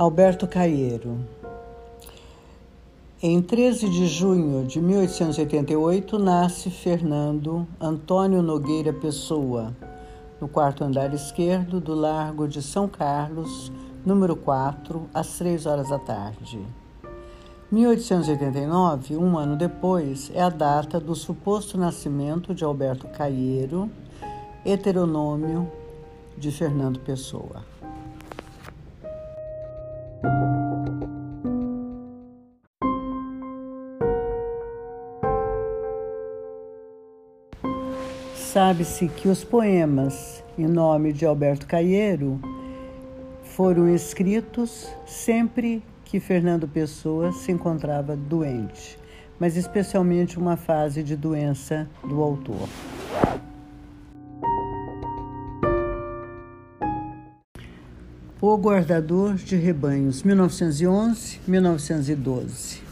Alberto Caieiro. Em 13 de junho de 1888 nasce Fernando Antônio Nogueira Pessoa, no quarto andar esquerdo do Largo de São Carlos, número 4, às 3 horas da tarde. 1889, um ano depois, é a data do suposto nascimento de Alberto Caieiro, heteronômio de Fernando Pessoa. Sabe-se que os poemas em nome de Alberto Caieiro foram escritos sempre que Fernando Pessoa se encontrava doente, mas especialmente uma fase de doença do autor. O Guardador de Rebanhos, 1911-1912.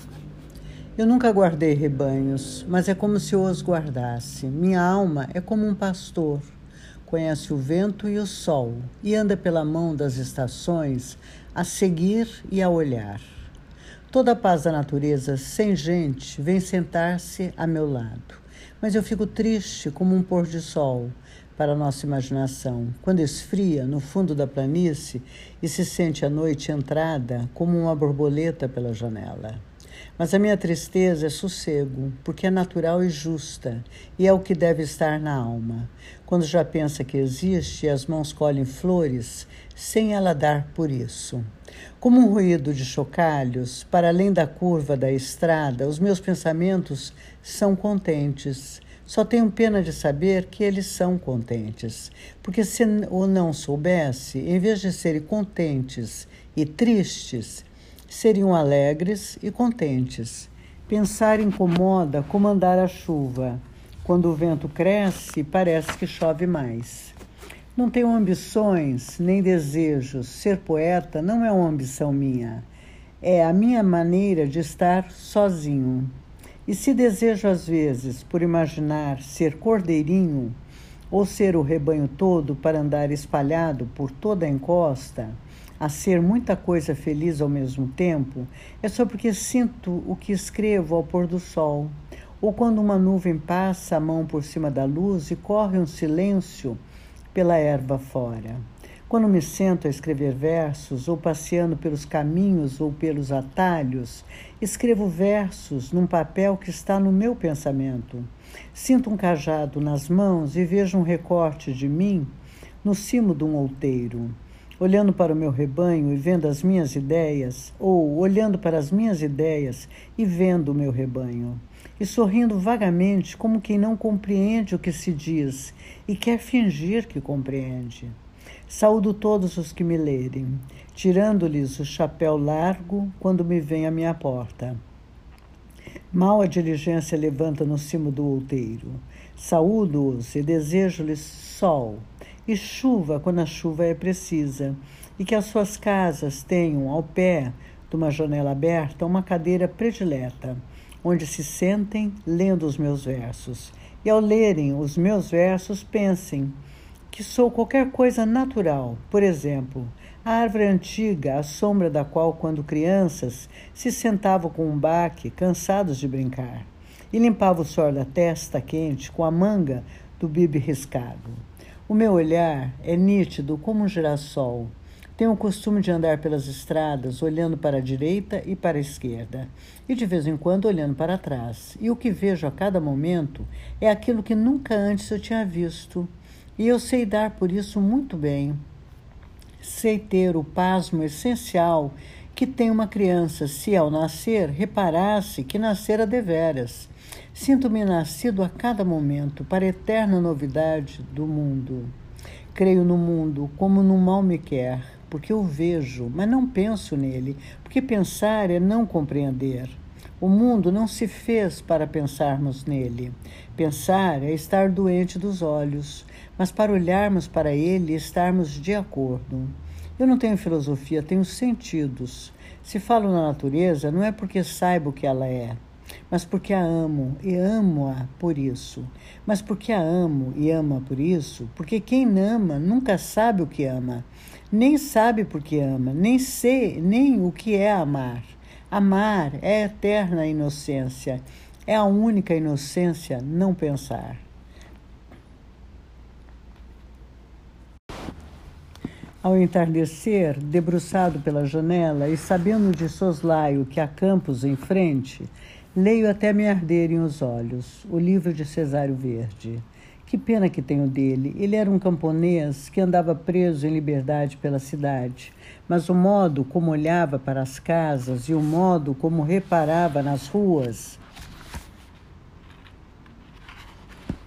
Eu nunca guardei rebanhos, mas é como se eu os guardasse. Minha alma é como um pastor. Conhece o vento e o sol e anda pela mão das estações a seguir e a olhar. Toda a paz da natureza, sem gente, vem sentar-se a meu lado. Mas eu fico triste como um pôr de sol para a nossa imaginação, quando esfria no fundo da planície e se sente a noite entrada como uma borboleta pela janela. Mas a minha tristeza é sossego, porque é natural e justa, e é o que deve estar na alma. Quando já pensa que existe as mãos colhem flores, sem ela dar por isso. Como um ruído de chocalhos, para além da curva da estrada, os meus pensamentos são contentes. Só tenho pena de saber que eles são contentes, porque se o não soubesse, em vez de serem contentes e tristes, seriam alegres e contentes. Pensar incomoda como andar a chuva. Quando o vento cresce, parece que chove mais. Não tenho ambições nem desejos. Ser poeta não é uma ambição minha. É a minha maneira de estar sozinho. E se desejo às vezes, por imaginar, ser cordeirinho ou ser o rebanho todo para andar espalhado por toda a encosta, a ser muita coisa feliz ao mesmo tempo, é só porque sinto o que escrevo ao pôr do sol, ou quando uma nuvem passa a mão por cima da luz e corre um silêncio pela erva fora. Quando me sento a escrever versos, ou passeando pelos caminhos ou pelos atalhos, escrevo versos num papel que está no meu pensamento. Sinto um cajado nas mãos e vejo um recorte de mim no cimo de um outeiro olhando para o meu rebanho e vendo as minhas ideias, ou olhando para as minhas ideias e vendo o meu rebanho, e sorrindo vagamente como quem não compreende o que se diz e quer fingir que compreende. Saúdo todos os que me lerem, tirando-lhes o chapéu largo quando me vem à minha porta. Mal a diligência levanta no cimo do outeiro. Saúdo-os e desejo-lhes sol e chuva quando a chuva é precisa, e que as suas casas tenham ao pé de uma janela aberta uma cadeira predileta, onde se sentem lendo os meus versos, e ao lerem os meus versos pensem que sou qualquer coisa natural, por exemplo, a árvore antiga, à sombra da qual, quando crianças, se sentavam com um baque, cansados de brincar, e limpavam o suor da testa quente com a manga do bibe riscado. O meu olhar é nítido como um girassol. Tenho o costume de andar pelas estradas olhando para a direita e para a esquerda, e de vez em quando olhando para trás. E o que vejo a cada momento é aquilo que nunca antes eu tinha visto. E eu sei dar por isso muito bem. Sei ter o pasmo essencial que tem uma criança se, ao nascer, reparasse que nascera deveras Sinto-me nascido a cada momento para a eterna novidade do mundo. Creio no mundo como no mal me quer, porque eu vejo, mas não penso nele, porque pensar é não compreender. O mundo não se fez para pensarmos nele. Pensar é estar doente dos olhos, mas para olharmos para ele e estarmos de acordo. Eu não tenho filosofia, tenho sentidos. Se falo na natureza, não é porque saiba o que ela é, mas porque a amo e amo-a por isso. Mas porque a amo e ama por isso, porque quem ama nunca sabe o que ama, nem sabe por que ama, nem sei nem o que é amar. Amar é a eterna inocência, é a única inocência não pensar. Ao entardecer, debruçado pela janela e sabendo de soslaio que há campos em frente, leio até me arderem os olhos o livro de Cesário Verde. Que pena que tenho dele. Ele era um camponês que andava preso em liberdade pela cidade, mas o modo como olhava para as casas e o modo como reparava nas ruas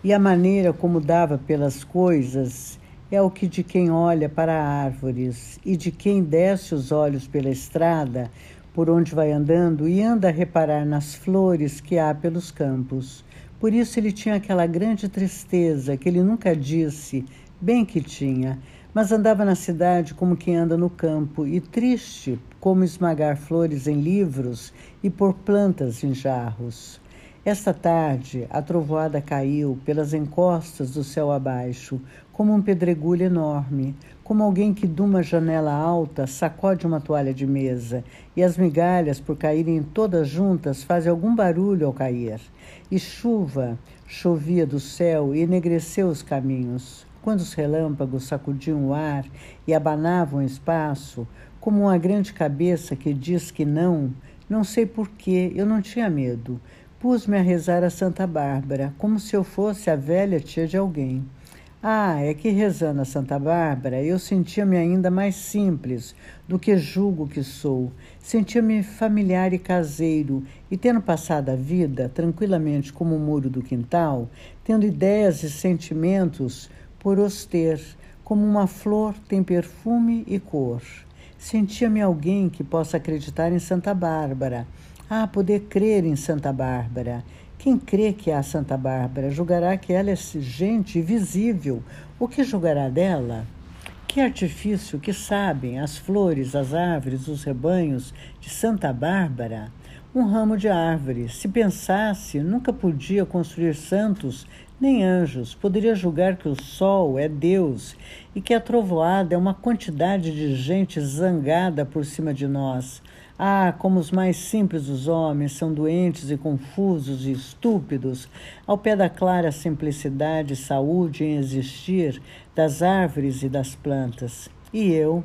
e a maneira como dava pelas coisas é o que de quem olha para árvores e de quem desce os olhos pela estrada por onde vai andando e anda a reparar nas flores que há pelos campos. Por isso ele tinha aquela grande tristeza que ele nunca disse, bem que tinha, mas andava na cidade como quem anda no campo e triste como esmagar flores em livros e pôr plantas em jarros. Esta tarde, a trovoada caiu pelas encostas do céu abaixo, como um pedregulho enorme, como alguém que de uma janela alta sacode uma toalha de mesa, e as migalhas, por caírem todas juntas, fazem algum barulho ao cair. E chuva chovia do céu e enegreceu os caminhos. Quando os relâmpagos sacudiam o ar e abanavam o espaço, como uma grande cabeça que diz que não, não sei porquê, eu não tinha medo Pus-me a rezar a Santa Bárbara, como se eu fosse a velha tia de alguém. Ah, é que rezando a Santa Bárbara eu sentia-me ainda mais simples do que julgo que sou. Sentia-me familiar e caseiro, e tendo passado a vida tranquilamente como o muro do quintal, tendo ideias e sentimentos por os ter, como uma flor tem perfume e cor. Sentia-me alguém que possa acreditar em Santa Bárbara ah, poder crer em Santa Bárbara. Quem crê que há Santa Bárbara julgará que ela é gente visível. O que julgará dela? Que artifício que sabem as flores, as árvores, os rebanhos de Santa Bárbara? Um ramo de árvore. Se pensasse, nunca podia construir santos nem anjos. Poderia julgar que o sol é Deus e que a trovoada é uma quantidade de gente zangada por cima de nós. Ah, como os mais simples dos homens são doentes e confusos e estúpidos, ao pé da clara simplicidade e saúde em existir das árvores e das plantas. E eu,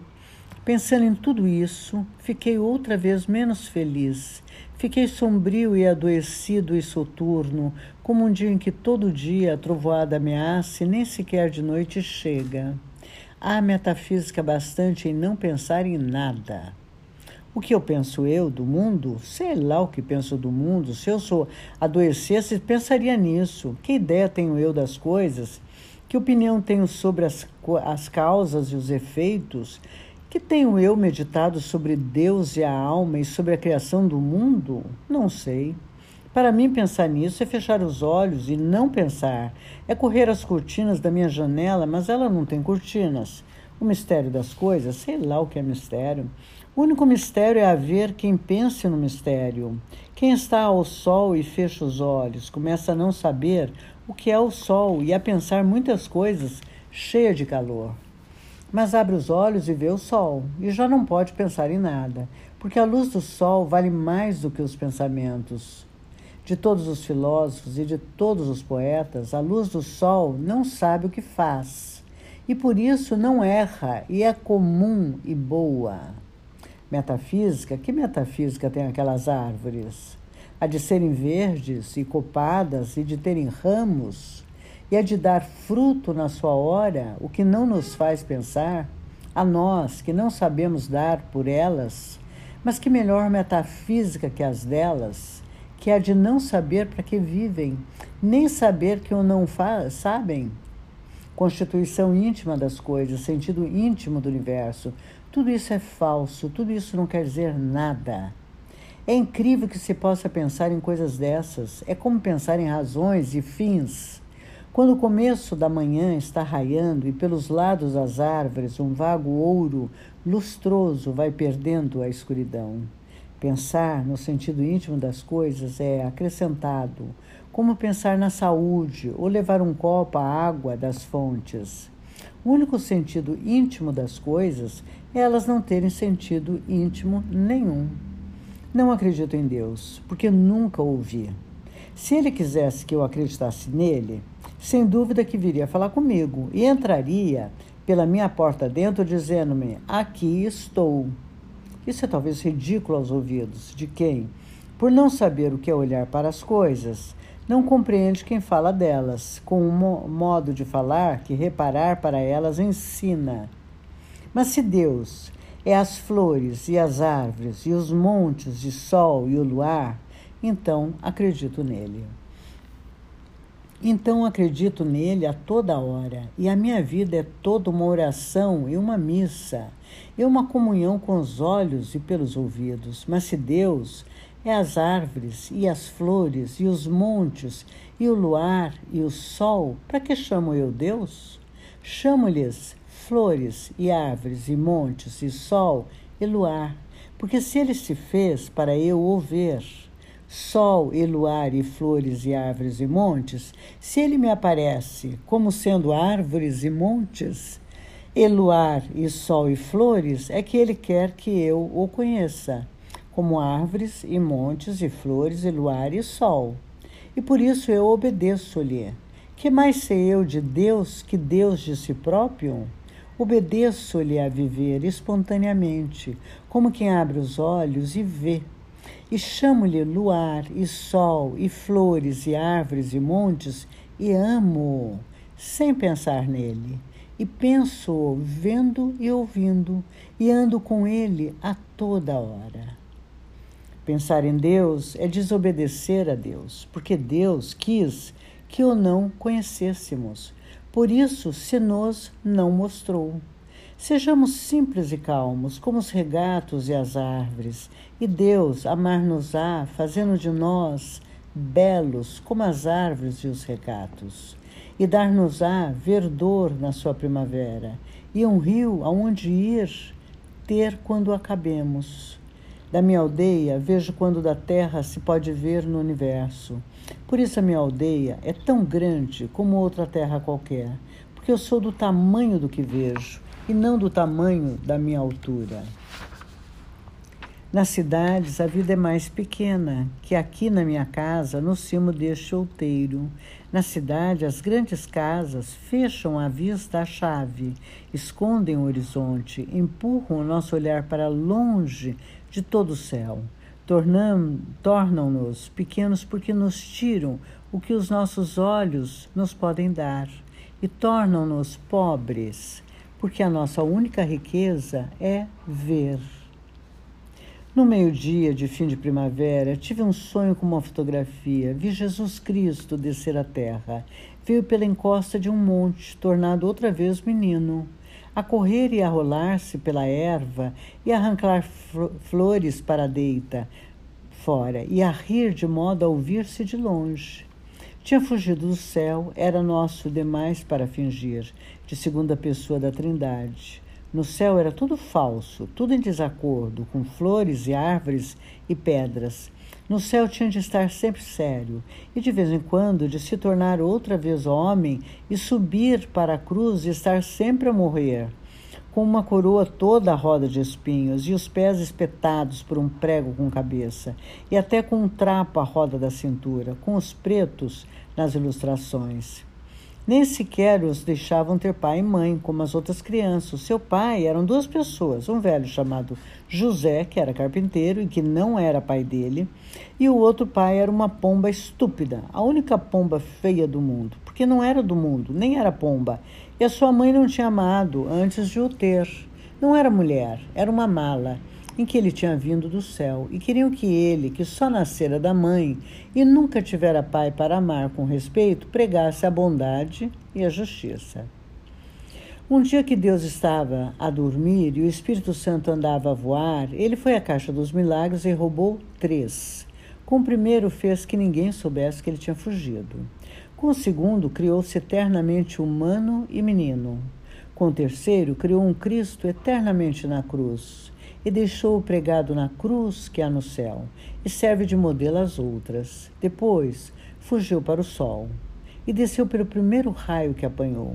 pensando em tudo isso, fiquei outra vez menos feliz. Fiquei sombrio e adoecido e soturno, como um dia em que todo dia a trovoada ameaça e nem sequer de noite chega. Há metafísica bastante em não pensar em nada. O que eu penso eu do mundo? Sei lá o que penso do mundo. Se eu sou adoecesse, pensaria nisso. Que ideia tenho eu das coisas? Que opinião tenho sobre as, as causas e os efeitos? Que tenho eu meditado sobre Deus e a alma e sobre a criação do mundo? Não sei. Para mim, pensar nisso é fechar os olhos e não pensar. É correr as cortinas da minha janela, mas ela não tem cortinas. O mistério das coisas, sei lá o que é mistério. O único mistério é haver quem pense no mistério. Quem está ao sol e fecha os olhos, começa a não saber o que é o sol e a pensar muitas coisas cheia de calor. Mas abre os olhos e vê o sol, e já não pode pensar em nada, porque a luz do sol vale mais do que os pensamentos. De todos os filósofos e de todos os poetas, a luz do sol não sabe o que faz, e por isso não erra e é comum e boa metafísica, que metafísica tem aquelas árvores? A de serem verdes e copadas e de terem ramos, e a de dar fruto na sua hora, o que não nos faz pensar, a nós que não sabemos dar por elas, mas que melhor metafísica que as delas, que é a de não saber para que vivem, nem saber que o não sabem. Constituição íntima das coisas, sentido íntimo do universo, tudo isso é falso, tudo isso não quer dizer nada. É incrível que se possa pensar em coisas dessas. É como pensar em razões e fins. Quando o começo da manhã está raiando e pelos lados das árvores um vago ouro lustroso vai perdendo a escuridão. Pensar no sentido íntimo das coisas é acrescentado, como pensar na saúde ou levar um copo à água das fontes. O único sentido íntimo das coisas elas não terem sentido íntimo nenhum. Não acredito em Deus, porque nunca ouvi. Se ele quisesse que eu acreditasse nele, sem dúvida que viria falar comigo e entraria pela minha porta dentro dizendo-me: Aqui estou. Isso é talvez ridículo aos ouvidos de quem, por não saber o que é olhar para as coisas, não compreende quem fala delas, com um modo de falar que reparar para elas ensina. Mas se Deus é as flores e as árvores e os montes de sol e o luar, então acredito nele. Então acredito nele a toda hora, e a minha vida é toda uma oração e uma missa, e uma comunhão com os olhos e pelos ouvidos. Mas se Deus é as árvores e as flores e os montes e o luar e o sol, para que chamo eu Deus? Chamo-lhes flores e árvores e montes e sol e luar, porque se ele se fez para eu o ver, sol e luar e flores e árvores e montes, se ele me aparece como sendo árvores e montes, e luar e sol e flores, é que ele quer que eu o conheça, como árvores e montes e flores e luar e sol. E por isso eu obedeço-lhe. Que mais sei eu de Deus que Deus de si próprio? Obedeço-lhe a viver espontaneamente, como quem abre os olhos e vê e chamo-lhe luar e sol e flores e árvores e montes e amo sem pensar nele. E penso vendo e ouvindo e ando com ele a toda hora. Pensar em Deus é desobedecer a Deus, porque Deus quis que o não conhecêssemos. Por isso se nos não mostrou. Sejamos simples e calmos, como os regatos e as árvores, e Deus amar-nos-á, fazendo de nós belos como as árvores e os regatos, e dar-nos-á verdor na sua primavera, e um rio aonde ir ter quando acabemos. Da minha aldeia vejo quando da terra se pode ver no universo. Por isso a minha aldeia é tão grande como outra terra qualquer, porque eu sou do tamanho do que vejo e não do tamanho da minha altura. Nas cidades, a vida é mais pequena que aqui na minha casa, no cimo deste outeiro. Na cidade, as grandes casas fecham a vista à chave, escondem o horizonte, empurram o nosso olhar para longe de todo o céu. Tornam-nos pequenos porque nos tiram o que os nossos olhos nos podem dar e tornam-nos pobres porque a nossa única riqueza é ver. No meio-dia de fim de primavera, tive um sonho com uma fotografia. Vi Jesus Cristo descer à terra. Veio pela encosta de um monte, tornado outra vez menino, a correr e a rolar-se pela erva e arrancar flores para a deita fora e a rir de modo a ouvir-se de longe. Tinha fugido do céu, era nosso demais para fingir, de segunda pessoa da Trindade. No céu era tudo falso, tudo em desacordo, com flores e árvores e pedras. No céu tinha de estar sempre sério, e de vez em quando de se tornar outra vez homem e subir para a cruz e estar sempre a morrer com uma coroa toda a roda de espinhos e os pés espetados por um prego com cabeça, e até com um trapo à roda da cintura, com os pretos nas ilustrações. Nem sequer os deixavam ter pai e mãe, como as outras crianças. Seu pai eram duas pessoas, um velho chamado José, que era carpinteiro e que não era pai dele, e o outro pai era uma pomba estúpida, a única pomba feia do mundo, porque não era do mundo, nem era pomba, e a sua mãe não tinha amado antes de o ter. Não era mulher, era uma mala em que ele tinha vindo do céu, e queriam que ele, que só nascera da mãe e nunca tivera pai para amar com respeito, pregasse a bondade e a justiça. Um dia que Deus estava a dormir e o Espírito Santo andava a voar, ele foi à Caixa dos Milagres e roubou três. Com o primeiro, fez que ninguém soubesse que ele tinha fugido. Com o segundo, criou-se eternamente humano e menino. Com o terceiro, criou um Cristo eternamente na cruz. E deixou-o pregado na cruz que há no céu, e serve de modelo às outras. Depois fugiu para o sol e desceu pelo primeiro raio que apanhou.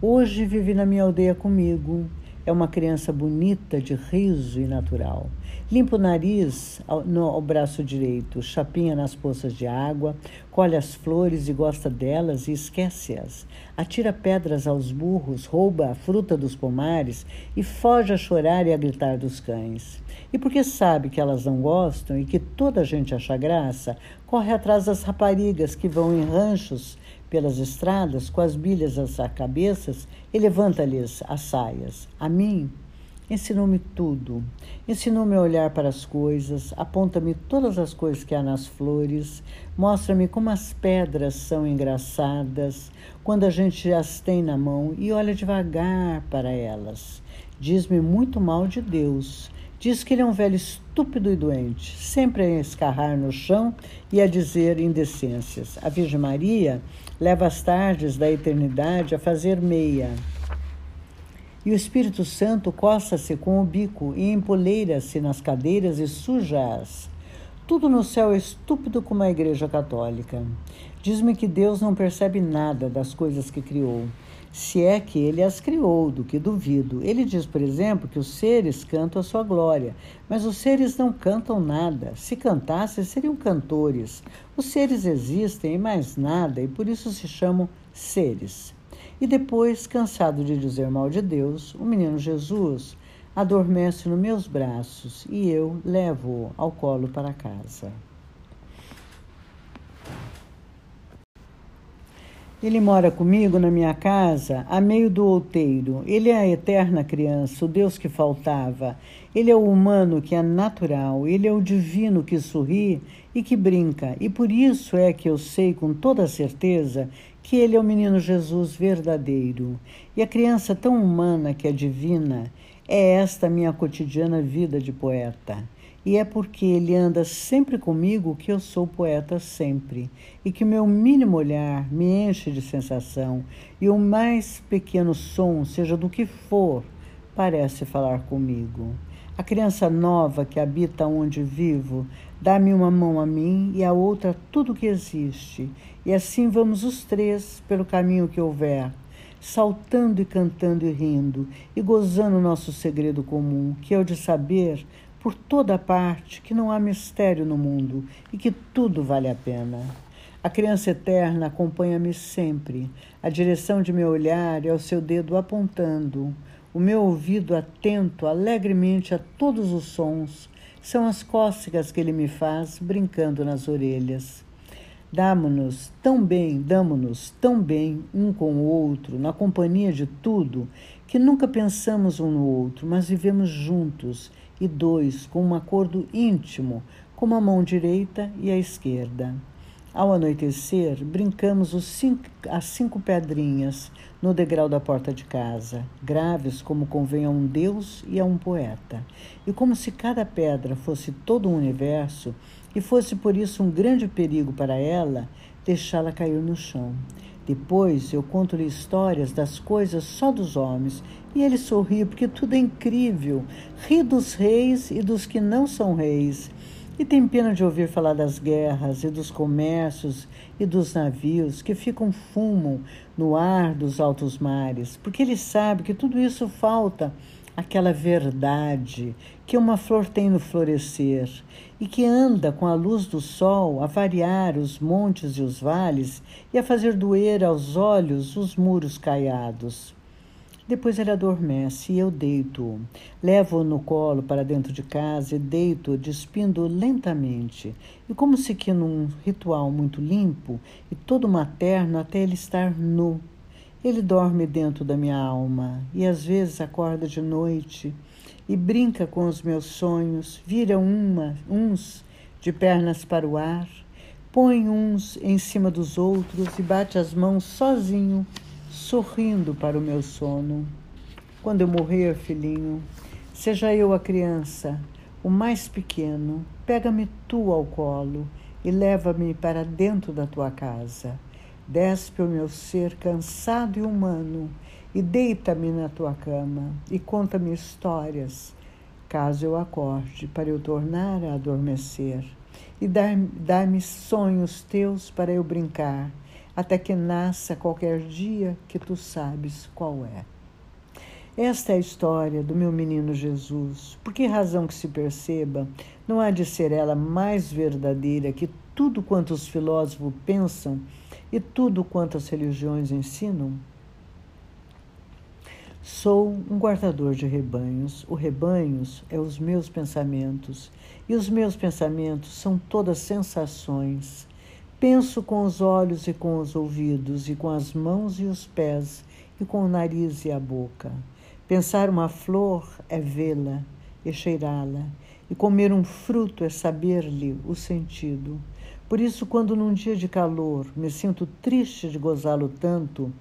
Hoje vive na minha aldeia comigo. É uma criança bonita, de riso e natural. Limpa o nariz ao, no, ao braço direito, chapinha nas poças de água, colhe as flores e gosta delas e esquece-as. Atira pedras aos burros, rouba a fruta dos pomares e foge a chorar e a gritar dos cães. E porque sabe que elas não gostam e que toda a gente acha graça, corre atrás das raparigas que vão em ranchos pelas estradas com as bilhas às cabeças e levanta-lhes as saias. A mim, ensinou-me tudo. Ensinou-me a olhar para as coisas, aponta-me todas as coisas que há nas flores, mostra-me como as pedras são engraçadas quando a gente as tem na mão e olha devagar para elas. Diz-me muito mal de Deus Diz que ele é um velho estúpido e doente, sempre a escarrar no chão e a dizer indecências. A Virgem Maria leva as tardes da eternidade a fazer meia. E o Espírito Santo coça-se com o bico e empoleira-se nas cadeiras e suja-as. Tudo no céu é estúpido como a Igreja Católica. Diz-me que Deus não percebe nada das coisas que criou se é que ele as criou, do que duvido. Ele diz, por exemplo, que os seres cantam a sua glória, mas os seres não cantam nada. Se cantassem, seriam cantores. Os seres existem e mais nada, e por isso se chamam seres. E depois, cansado de dizer mal de Deus, o menino Jesus adormece nos meus braços e eu levo-o ao colo para casa. Ele mora comigo na minha casa, a meio do outeiro. Ele é a eterna criança, o Deus que faltava. Ele é o humano que é natural. Ele é o divino que sorri e que brinca. E por isso é que eu sei com toda certeza que ele é o menino Jesus verdadeiro. E a criança tão humana que é divina é esta minha cotidiana vida de poeta. E é porque ele anda sempre comigo que eu sou poeta sempre, e que o meu mínimo olhar me enche de sensação, e o mais pequeno som, seja do que for, parece falar comigo. A criança nova que habita onde vivo dá-me uma mão a mim e a outra a tudo que existe, e assim vamos os três pelo caminho que houver, saltando e cantando e rindo, e gozando o nosso segredo comum, que é o de saber por toda parte que não há mistério no mundo e que tudo vale a pena. A criança eterna acompanha-me sempre. A direção de meu olhar é o seu dedo apontando. O meu ouvido atento alegremente a todos os sons são as cócegas que ele me faz brincando nas orelhas. Damo-nos tão bem, damo-nos tão bem um com o outro, na companhia de tudo, que nunca pensamos um no outro, mas vivemos juntos e dois com um acordo íntimo, como a mão direita e a esquerda. Ao anoitecer, brincamos cinco, as cinco pedrinhas no degrau da porta de casa, graves como convém a um deus e a um poeta. E como se cada pedra fosse todo um universo e fosse por isso um grande perigo para ela, deixá-la cair no chão. Depois eu conto-lhe histórias das coisas só dos homens e ele sorri porque tudo é incrível. Ri dos reis e dos que não são reis. E tem pena de ouvir falar das guerras e dos comércios e dos navios que ficam fumo no ar dos altos mares, porque ele sabe que tudo isso falta aquela verdade que uma flor tem no florescer e que anda com a luz do sol a variar os montes e os vales e a fazer doer aos olhos os muros caiados. Depois ele adormece e eu deito-o. Levo-o no colo para dentro de casa e deito-o, despindo lentamente. E como se que num ritual muito limpo e todo materno até ele estar nu ele dorme dentro da minha alma e às vezes acorda de noite e brinca com os meus sonhos, vira uma, uns de pernas para o ar, põe uns em cima dos outros e bate as mãos sozinho, sorrindo para o meu sono. Quando eu morrer, filhinho, seja eu a criança, o mais pequeno, pega-me tu ao colo e leva-me para dentro da tua casa Despe o meu ser cansado e humano e deita-me na tua cama e conta-me histórias caso eu acorde, para eu tornar a adormecer, e dar sonhos teus para eu brincar, até que nasça qualquer dia que tu sabes qual é. Esta é a história do meu menino Jesus. Por que razão que se perceba, não há de ser ela mais verdadeira que tudo quanto os filósofos pensam e tudo quanto as religiões ensinam? Sou um guardador de rebanhos. O rebanhos é os meus pensamentos, e os meus pensamentos são todas sensações. Penso com os olhos e com os ouvidos, e com as mãos e os pés, e com o nariz e a boca. Pensar uma flor é vê-la e cheirá-la, e comer um fruto é saber-lhe o sentido. Por isso, quando num dia de calor me sinto triste de gozá-lo tanto,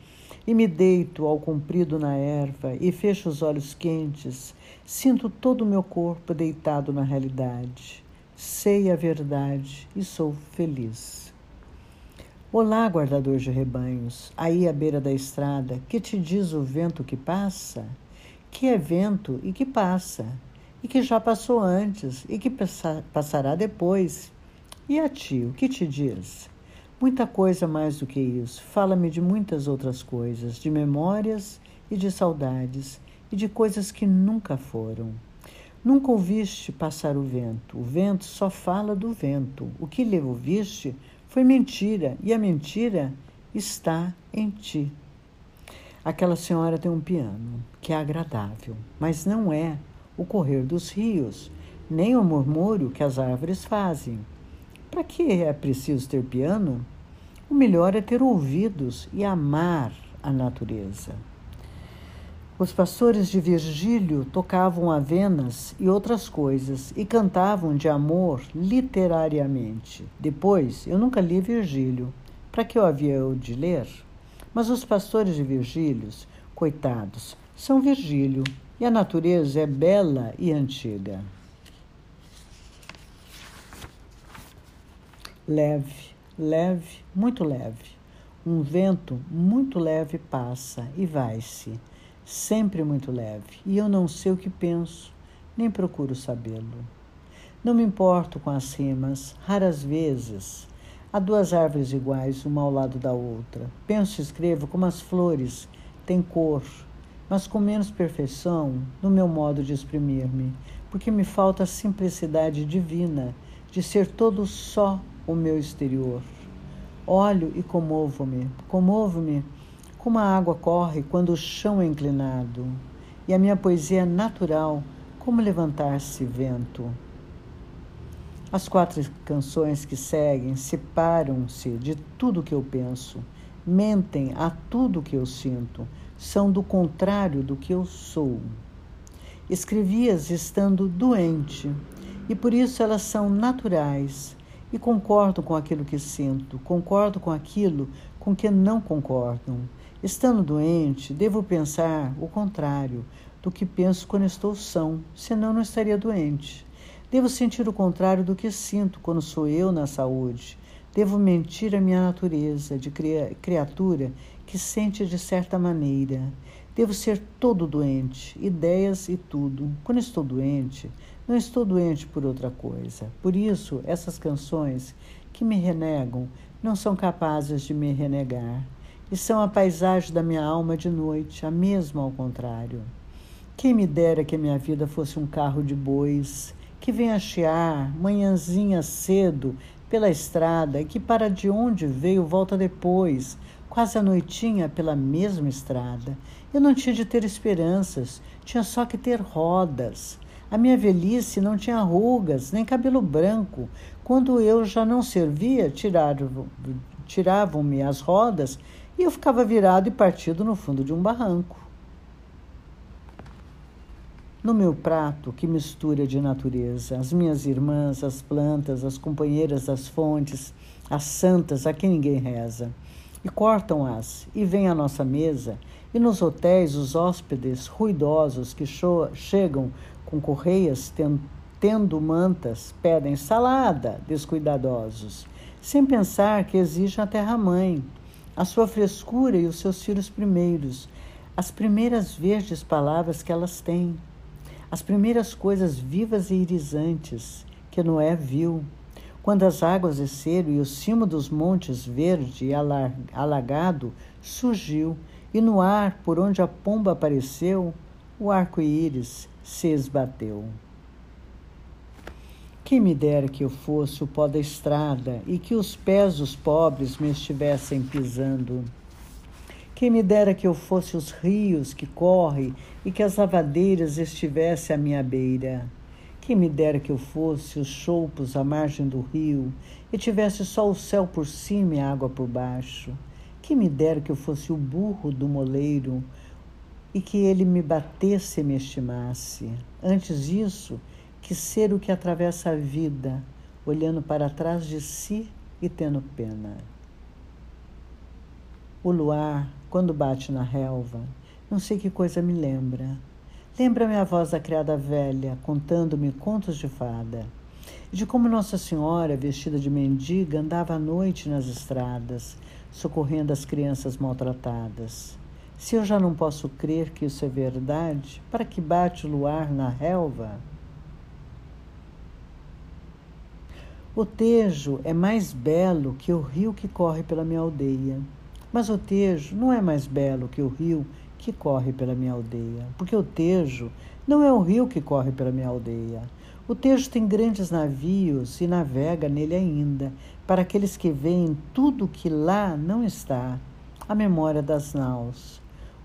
e me deito ao comprido na erva e fecho os olhos quentes, sinto todo o meu corpo deitado na realidade. Sei a verdade e sou feliz. Olá, guardador de rebanhos, aí à beira da estrada, que te diz o vento que passa? que é vento e que passa, e que já passou antes e que passará depois. E a ti, o que te diz? Muita coisa mais do que isso. Fala-me de muitas outras coisas, de memórias e de saudades, e de coisas que nunca foram. Nunca ouviste passar o vento. O vento só fala do vento. O que lhe ouviste foi mentira, e a mentira está em ti. Aquela senhora tem um piano que é agradável, mas não é o correr dos rios, nem o murmúrio que as árvores fazem. Para que é preciso ter piano? O melhor é ter ouvidos e amar a natureza. Os pastores de Virgílio tocavam avenas e outras coisas e cantavam de amor literariamente. Depois, eu nunca li Virgílio. Para que eu havia eu de ler? Mas os pastores de Virgílios, coitados, são Virgílio, e a natureza é bela e antiga. Leve, leve, muito leve. Um vento muito leve passa e vai-se, sempre muito leve, e eu não sei o que penso, nem procuro sabê-lo. Não me importo com as rimas, raras vezes Há duas árvores iguais, uma ao lado da outra. Penso e escrevo como as flores, têm cor, mas com menos perfeição no meu modo de exprimir-me, porque me falta a simplicidade divina de ser todo só o meu exterior. Olho e comovo-me, comovo-me como a água corre quando o chão é inclinado, e a minha poesia é natural como levantar-se vento. As quatro canções que seguem separam-se de tudo que eu penso, mentem a tudo que eu sinto, são do contrário do que eu sou. Escrevi-as estando doente, e por isso elas são naturais, e concordo com aquilo que sinto, concordo com aquilo com que não concordam. Estando doente, devo pensar o contrário do que penso quando estou são, senão não estaria doente. Devo sentir o contrário do que sinto quando sou eu na saúde. Devo mentir à minha natureza de criatura que sente de certa maneira. Devo ser todo doente, ideias e tudo. Quando estou doente, não estou doente por outra coisa. Por isso, essas canções que me renegam não são capazes de me renegar. E são a paisagem da minha alma de noite, a mesma ao contrário. Quem me dera que a minha vida fosse um carro de bois que vem a chiar manhãzinha cedo pela estrada e que para de onde veio volta depois, quase a noitinha pela mesma estrada. Eu não tinha de ter esperanças, tinha só que ter rodas. A minha velhice não tinha rugas, nem cabelo branco. Quando eu já não servia, tiravam-me as rodas e eu ficava virado e partido no fundo de um barranco. No meu prato, que mistura de natureza, as minhas irmãs, as plantas, as companheiras das fontes, as santas a quem ninguém reza, e cortam-as, e vêm à nossa mesa, e nos hotéis os hóspedes ruidosos que chegam com correias tendo mantas, pedem salada, descuidadosos, sem pensar que exigem a terra-mãe, a sua frescura e os seus filhos primeiros, as primeiras verdes palavras que elas têm as primeiras coisas vivas e irisantes que Noé viu. Quando as águas desceram e o cimo dos montes verde e alagado surgiu, e no ar por onde a pomba apareceu, o arco-íris se esbateu. Quem me dera que eu fosse o pó da estrada e que os pés dos pobres me estivessem pisando. Quem me dera que eu fosse os rios que correm e que as lavadeiras estivessem à minha beira. Quem me dera que eu fosse os choupos à margem do rio e tivesse só o céu por cima e a água por baixo. Quem me dera que eu fosse o burro do moleiro e que ele me batesse e me estimasse. Antes disso, que ser o que atravessa a vida, olhando para trás de si e tendo pena. O luar, quando bate na relva, não sei que coisa me lembra. Lembra-me a voz da criada velha contando-me contos de fada, de como Nossa Senhora, vestida de mendiga, andava à noite nas estradas, socorrendo as crianças maltratadas. Se eu já não posso crer que isso é verdade, para que bate o luar na relva? O Tejo é mais belo que o rio que corre pela minha aldeia. Mas o Tejo não é mais belo que o rio que corre pela minha aldeia, porque o Tejo não é o rio que corre pela minha aldeia. O Tejo tem grandes navios e navega nele ainda, para aqueles que veem tudo que lá não está, a memória das naus.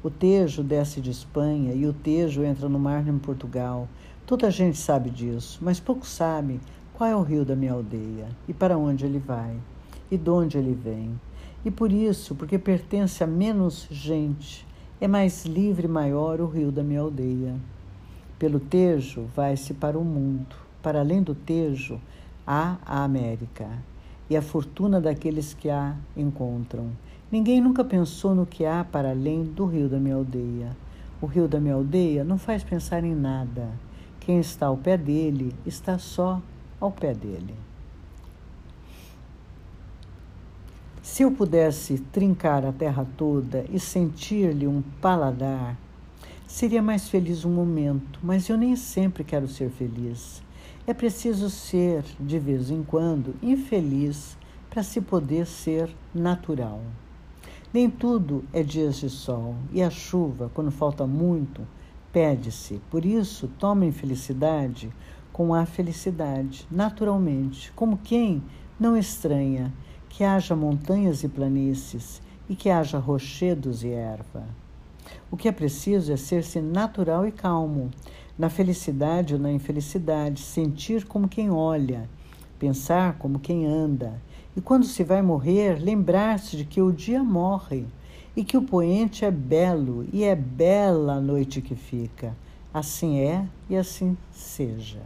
O Tejo desce de Espanha e o Tejo entra no mar em Portugal. Toda a gente sabe disso, mas pouco sabe qual é o rio da minha aldeia e para onde ele vai e de onde ele vem. E por isso, porque pertence a menos gente, é mais livre e maior o rio da minha aldeia. Pelo Tejo vai-se para o mundo, para além do Tejo há a América e a fortuna daqueles que a encontram. Ninguém nunca pensou no que há para além do rio da minha aldeia. O rio da minha aldeia não faz pensar em nada. Quem está ao pé dele está só ao pé dele. Se eu pudesse trincar a terra toda e sentir-lhe um paladar, seria mais feliz um momento, mas eu nem sempre quero ser feliz. É preciso ser, de vez em quando, infeliz para se poder ser natural. Nem tudo é dias de sol, e a chuva, quando falta muito, pede-se. Por isso, toma infelicidade com a felicidade, naturalmente, como quem não estranha que haja montanhas e planícies e que haja rochedos e erva. O que é preciso é ser-se natural e calmo, na felicidade ou na infelicidade, sentir como quem olha, pensar como quem anda, e quando se vai morrer, lembrar-se de que o dia morre e que o poente é belo e é bela a noite que fica. Assim é e assim seja.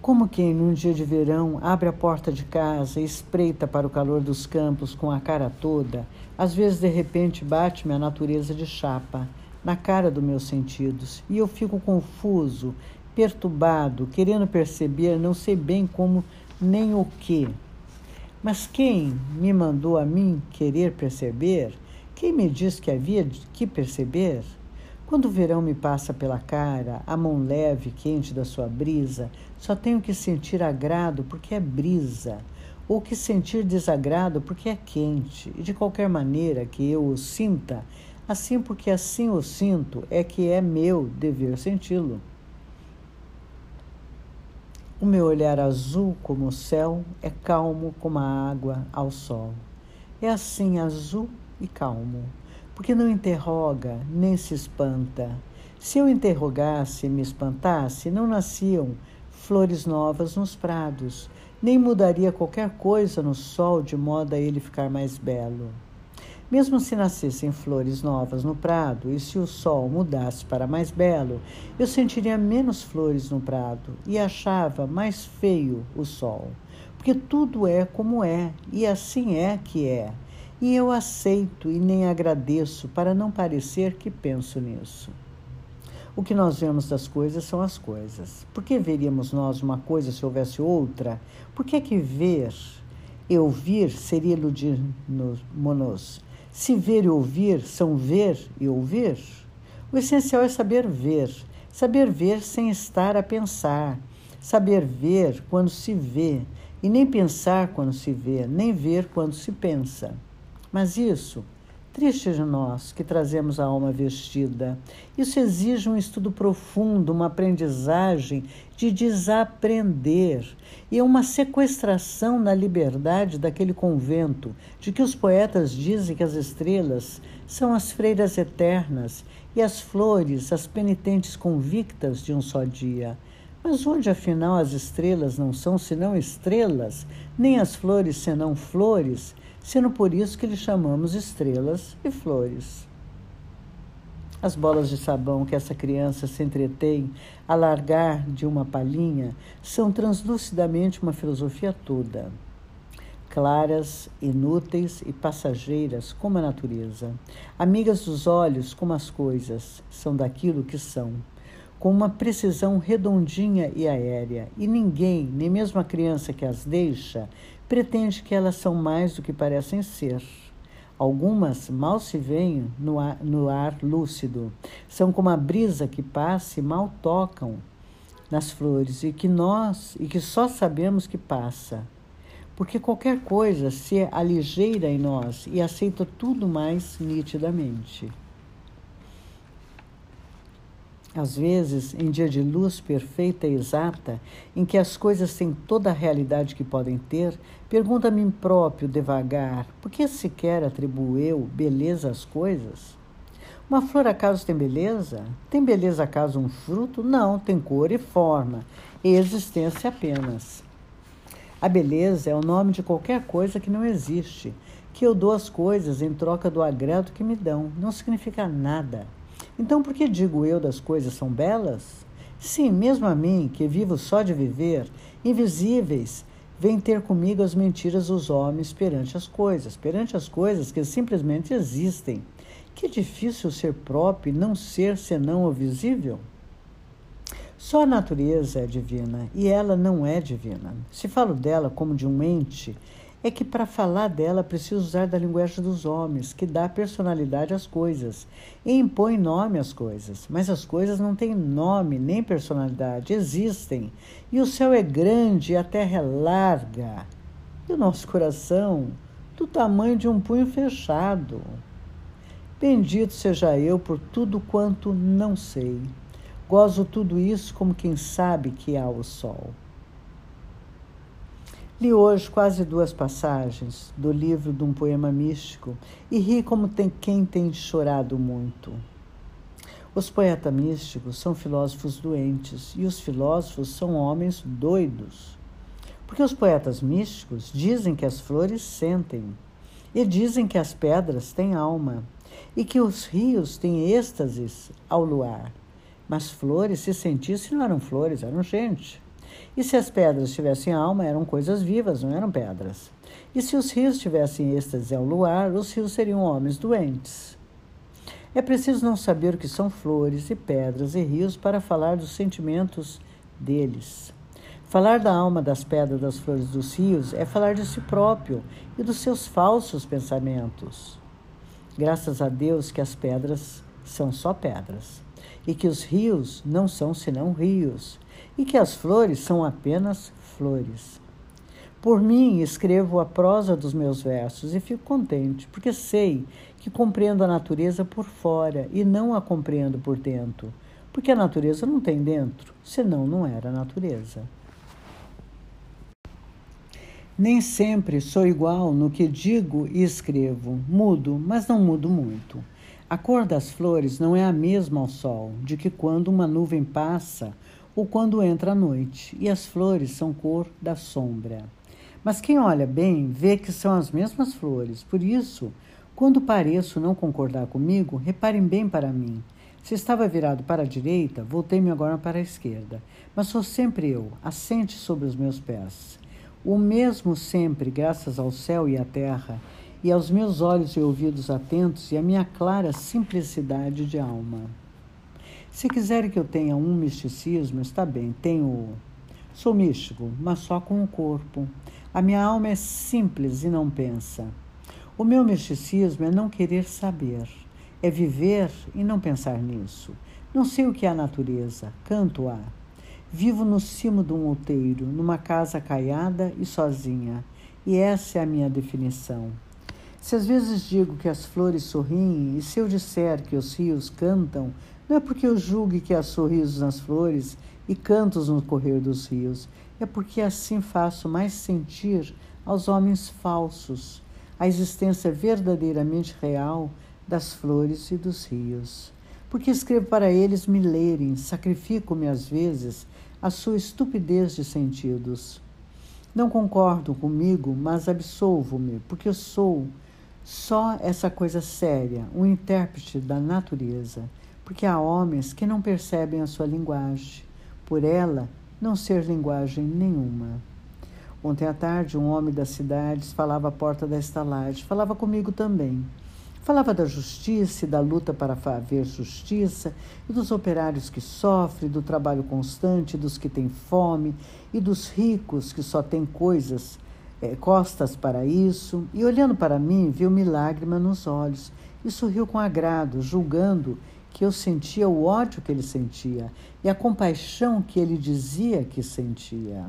Como quem, num dia de verão, abre a porta de casa e espreita para o calor dos campos com a cara toda, às vezes de repente bate-me a natureza de chapa na cara dos meus sentidos e eu fico confuso, perturbado, querendo perceber não sei bem como nem o que. Mas quem me mandou a mim querer perceber? Quem me disse que havia que perceber? Quando o verão me passa pela cara, a mão leve e quente da sua brisa, só tenho que sentir agrado porque é brisa, ou que sentir desagrado porque é quente. E de qualquer maneira que eu o sinta, assim porque assim o sinto, é que é meu dever senti-lo. O meu olhar azul como o céu é calmo como a água ao sol. É assim azul e calmo porque não interroga nem se espanta. Se eu interrogasse e me espantasse, não nasciam flores novas nos prados, nem mudaria qualquer coisa no sol de modo a ele ficar mais belo. Mesmo se nascessem flores novas no prado e se o sol mudasse para mais belo, eu sentiria menos flores no prado e achava mais feio o sol, porque tudo é como é e assim é que é. E eu aceito e nem agradeço para não parecer que penso nisso. O que nós vemos das coisas são as coisas. Por que veríamos nós uma coisa se houvesse outra? Por que é que ver e ouvir seria iludir-nos? Se ver e ouvir são ver e ouvir? O essencial é saber ver, saber ver sem estar a pensar, saber ver quando se vê, e nem pensar quando se vê, nem ver quando se pensa. Mas isso Triste de nós que trazemos a alma vestida. Isso exige um estudo profundo, uma aprendizagem de desaprender e uma sequestração na liberdade daquele convento, de que os poetas dizem que as estrelas são as freiras eternas e as flores as penitentes convictas de um só dia. Mas onde afinal as estrelas não são senão estrelas, nem as flores senão flores? Sendo por isso que lhe chamamos estrelas e flores. As bolas de sabão que essa criança se entretém a largar de uma palhinha são translucidamente uma filosofia toda. Claras, inúteis e passageiras como a natureza, amigas dos olhos como as coisas, são daquilo que são com uma precisão redondinha e aérea, e ninguém, nem mesmo a criança que as deixa, pretende que elas são mais do que parecem ser. Algumas mal se veem no ar, no ar lúcido, são como a brisa que passa e mal tocam nas flores e que nós e que só sabemos que passa. Porque qualquer coisa se aligeira em nós e aceita tudo mais nitidamente. Às vezes, em dia de luz perfeita e exata, em que as coisas têm toda a realidade que podem ter, pergunto a mim próprio devagar: por que sequer atribuo eu beleza às coisas? Uma flor acaso tem beleza? Tem beleza acaso um fruto? Não, tem cor e forma, e existência apenas. A beleza é o nome de qualquer coisa que não existe, que eu dou às coisas em troca do agrado que me dão. Não significa nada. Então, por que digo eu das coisas são belas? Sim, mesmo a mim, que vivo só de viver, invisíveis, vêm ter comigo as mentiras dos homens perante as coisas, perante as coisas que simplesmente existem. Que difícil ser próprio e não ser senão o visível? Só a natureza é divina e ela não é divina. Se falo dela como de um ente, é que para falar dela preciso usar da linguagem dos homens, que dá personalidade às coisas e impõe nome às coisas. Mas as coisas não têm nome nem personalidade, existem. E o céu é grande e a terra é larga. E o nosso coração do tamanho de um punho fechado. Bendito seja eu por tudo quanto não sei. Gozo tudo isso como quem sabe que há o sol. Li hoje quase duas passagens do livro de um poema místico e ri como tem quem tem chorado muito. Os poetas místicos são filósofos doentes e os filósofos são homens doidos. Porque os poetas místicos dizem que as flores sentem e dizem que as pedras têm alma e que os rios têm êxtases ao luar. Mas flores, se sentissem, não eram flores, eram gente. E se as pedras tivessem alma, eram coisas vivas, não eram pedras. E se os rios tivessem êxtase ao luar, os rios seriam homens doentes. É preciso não saber o que são flores e pedras e rios para falar dos sentimentos deles. Falar da alma das pedras, das flores dos rios é falar de si próprio e dos seus falsos pensamentos. Graças a Deus que as pedras são só pedras e que os rios não são senão rios e que as flores são apenas flores. Por mim, escrevo a prosa dos meus versos e fico contente, porque sei que compreendo a natureza por fora e não a compreendo por dentro, porque a natureza não tem dentro, senão não era natureza. Nem sempre sou igual no que digo e escrevo. Mudo, mas não mudo muito. A cor das flores não é a mesma ao sol, de que quando uma nuvem passa, ou quando entra a noite, e as flores são cor da sombra. Mas quem olha bem vê que são as mesmas flores. Por isso, quando pareço não concordar comigo, reparem bem para mim. Se estava virado para a direita, voltei-me agora para a esquerda. Mas sou sempre eu, assente sobre os meus pés. O mesmo sempre, graças ao céu e à terra, e aos meus olhos e ouvidos atentos e à minha clara simplicidade de alma. Se quiserem que eu tenha um misticismo, está bem, tenho. Sou místico, mas só com o corpo. A minha alma é simples e não pensa. O meu misticismo é não querer saber, é viver e não pensar nisso. Não sei o que é a natureza, canto-a. Vivo no cimo de um outeiro, numa casa caiada e sozinha, e essa é a minha definição. Se às vezes digo que as flores sorriem, e se eu disser que os rios cantam, não é porque eu julgue que há sorrisos nas flores e cantos no correr dos rios, é porque assim faço mais sentir aos homens falsos a existência verdadeiramente real das flores e dos rios. Porque escrevo para eles me lerem, sacrifico-me às vezes a sua estupidez de sentidos. Não concordam comigo, mas absolvo-me, porque eu sou só essa coisa séria, um intérprete da natureza, porque há homens que não percebem a sua linguagem, por ela não ser linguagem nenhuma. Ontem à tarde, um homem das cidades falava à porta da estalagem, falava comigo também. Falava da justiça e da luta para haver justiça, e dos operários que sofrem, do trabalho constante, dos que têm fome, e dos ricos que só têm coisas, é, costas para isso. E olhando para mim, viu-me lágrima nos olhos e sorriu com agrado, julgando que eu sentia o ódio que ele sentia e a compaixão que ele dizia que sentia.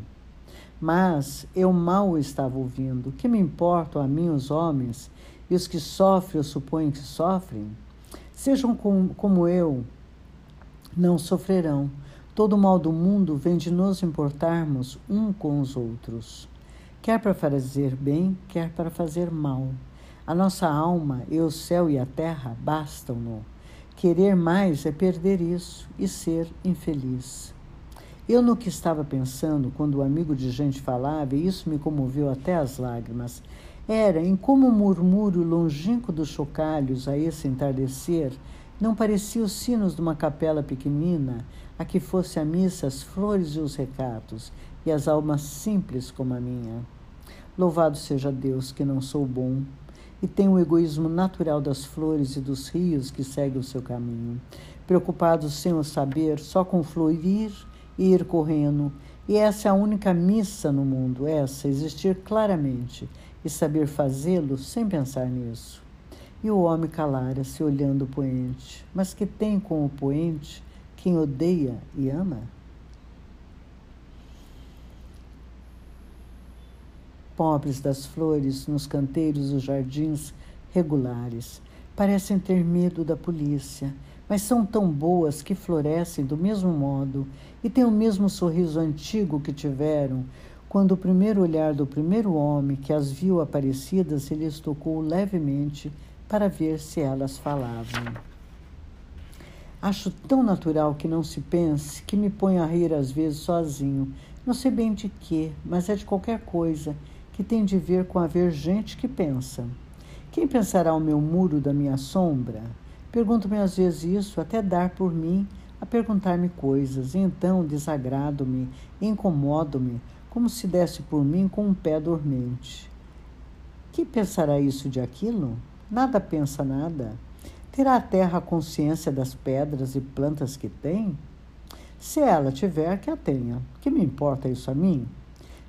Mas eu mal o estava ouvindo. Que me importam a mim os homens e os que sofrem, eu suponho que sofrem, sejam com, como eu, não sofrerão. Todo o mal do mundo vem de nos importarmos um com os outros, quer para fazer bem, quer para fazer mal. A nossa alma e o céu e a terra bastam-no. Querer mais é perder isso e ser infeliz. Eu no que estava pensando quando o amigo de gente falava, e isso me comoveu até as lágrimas, era em como o murmúrio longínquo dos chocalhos a esse entardecer não parecia os sinos de uma capela pequenina a que fosse a missa as flores e os recatos e as almas simples como a minha. Louvado seja Deus que não sou bom e tenho o egoísmo natural das flores e dos rios que segue o seu caminho, preocupados sem o saber, só com fluir e ir correndo. E essa é a única missa no mundo, essa, existir claramente e saber fazê-lo sem pensar nisso. E o homem calara-se olhando o poente, mas que tem com o poente quem odeia e ama? Pobres das flores nos canteiros dos jardins regulares, parecem ter medo da polícia, mas são tão boas que florescem do mesmo modo e têm o mesmo sorriso antigo que tiveram quando o primeiro olhar do primeiro homem que as viu aparecidas lhes tocou levemente para ver se elas falavam. Acho tão natural que não se pense que me ponho a rir às vezes sozinho. Não sei bem de quê, mas é de qualquer coisa que tem de ver com haver gente que pensa. Quem pensará o meu muro da minha sombra? Pergunto-me às vezes isso, até dar por mim a perguntar-me coisas, e então desagrado-me, incomodo-me, como se desse por mim com um pé dormente. Que pensará isso de aquilo? Nada pensa nada. Terá a terra a consciência das pedras e plantas que tem? Se ela tiver, que a tenha. Que me importa isso a mim?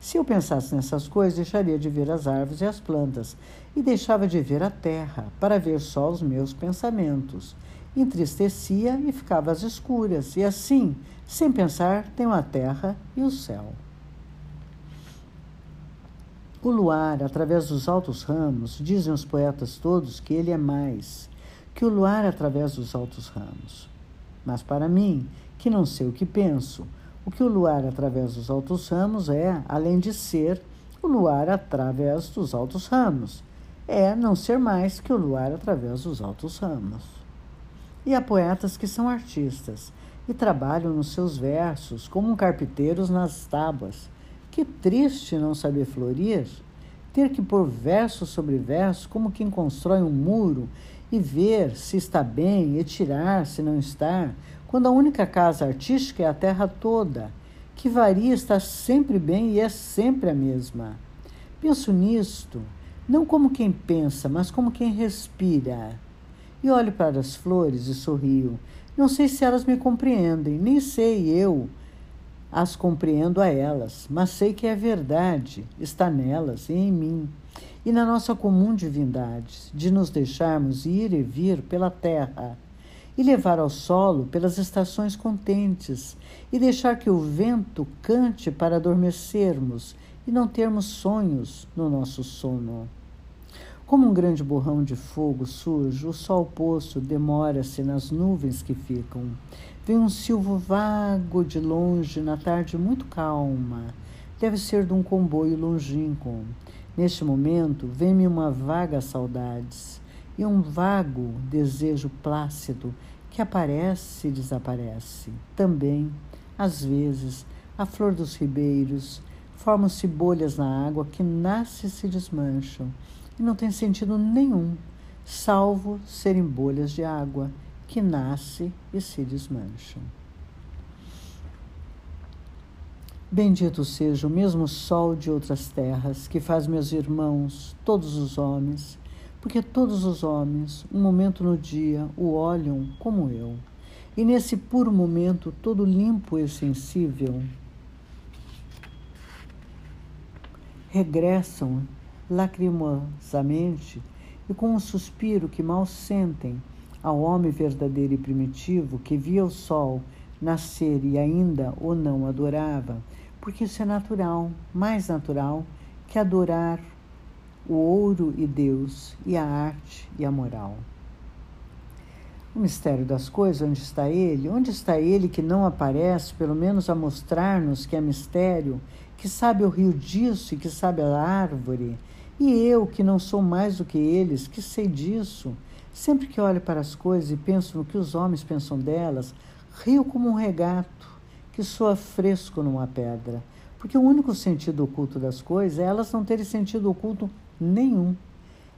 Se eu pensasse nessas coisas, deixaria de ver as árvores e as plantas, e deixava de ver a terra, para ver só os meus pensamentos. Entristecia e ficava às escuras, e assim, sem pensar, tenho a terra e o céu. O luar, através dos altos ramos, dizem os poetas todos que ele é mais que o luar através dos altos ramos. Mas para mim, que não sei o que penso, o que o luar através dos altos ramos é, além de ser, o luar através dos altos ramos. É não ser mais que o luar através dos altos ramos. E há poetas que são artistas e trabalham nos seus versos como carpinteiros nas tábuas que triste não saber florir, ter que pôr verso sobre verso, como quem constrói um muro, e ver se está bem e tirar se não está, quando a única casa artística é a terra toda, que varia, está sempre bem e é sempre a mesma. Penso nisto, não como quem pensa, mas como quem respira. E olho para as flores e sorrio. Não sei se elas me compreendem, nem sei eu as compreendo a elas, mas sei que é verdade, está nelas e em mim, e na nossa comum divindade, de nos deixarmos ir e vir pela terra e levar ao solo pelas estações contentes e deixar que o vento cante para adormecermos e não termos sonhos no nosso sono. Como um grande borrão de fogo surge, o sol poço demora-se nas nuvens que ficam. Vem um silvo vago de longe na tarde muito calma. Deve ser de um comboio longínquo. Neste momento, vem-me uma vaga saudades e um vago desejo plácido que aparece e desaparece. Também, às vezes, a flor dos ribeiros, formam-se bolhas na água que nascem e se desmancham e não tem sentido nenhum, salvo serem bolhas de água que nascem e se desmancham. Bendito seja o mesmo sol de outras terras que faz meus irmãos, todos os homens, porque todos os homens, um momento no dia, o olham como eu. E nesse puro momento, todo limpo e sensível, regressam lacrimosamente e com um suspiro que mal sentem ao homem verdadeiro e primitivo que via o sol nascer e ainda o não adorava, porque isso é natural, mais natural que adorar o ouro e Deus, e a arte e a moral. O mistério das coisas, onde está ele? Onde está ele que não aparece, pelo menos a mostrar-nos que é mistério, que sabe o rio disso e que sabe a árvore, e eu, que não sou mais do que eles, que sei disso, sempre que olho para as coisas e penso no que os homens pensam delas, rio como um regato que soa fresco numa pedra, porque o único sentido oculto das coisas é elas não terem sentido oculto nenhum.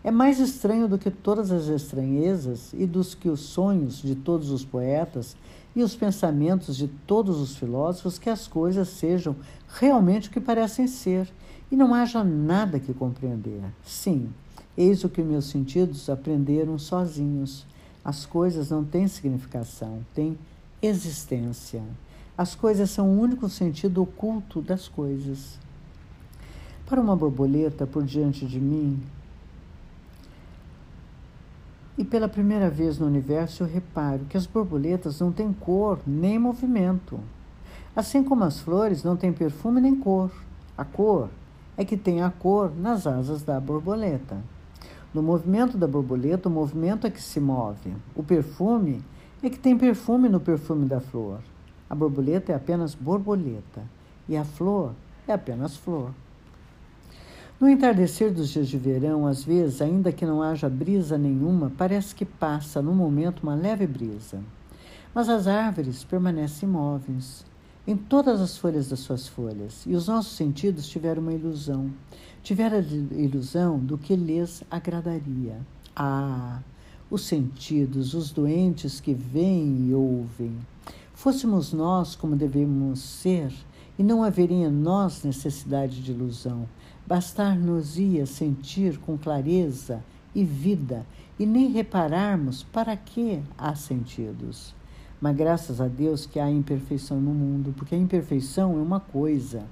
É mais estranho do que todas as estranhezas e dos que os sonhos de todos os poetas e os pensamentos de todos os filósofos que as coisas sejam realmente o que parecem ser e não haja nada que compreender. Sim, eis o que meus sentidos aprenderam sozinhos. As coisas não têm significação, têm existência. As coisas são o único sentido oculto das coisas. Para uma borboleta por diante de mim, e pela primeira vez no universo eu reparo que as borboletas não têm cor nem movimento. Assim como as flores não têm perfume nem cor. A cor é que tem a cor nas asas da borboleta. No movimento da borboleta, o movimento é que se move. O perfume é que tem perfume no perfume da flor. A borboleta é apenas borboleta e a flor é apenas flor. No entardecer dos dias de verão, às vezes, ainda que não haja brisa nenhuma, parece que passa no momento uma leve brisa. Mas as árvores permanecem imóveis em todas as folhas das suas folhas, e os nossos sentidos tiveram uma ilusão. Tiveram a ilusão do que lhes agradaria. Ah, os sentidos, os doentes que veem e ouvem. Fôssemos nós como devemos ser, e não haveria em nós necessidade de ilusão. Bastar-nos-ia sentir com clareza e vida, e nem repararmos para que há sentidos. Mas graças a Deus que há imperfeição no mundo, porque a imperfeição é uma coisa.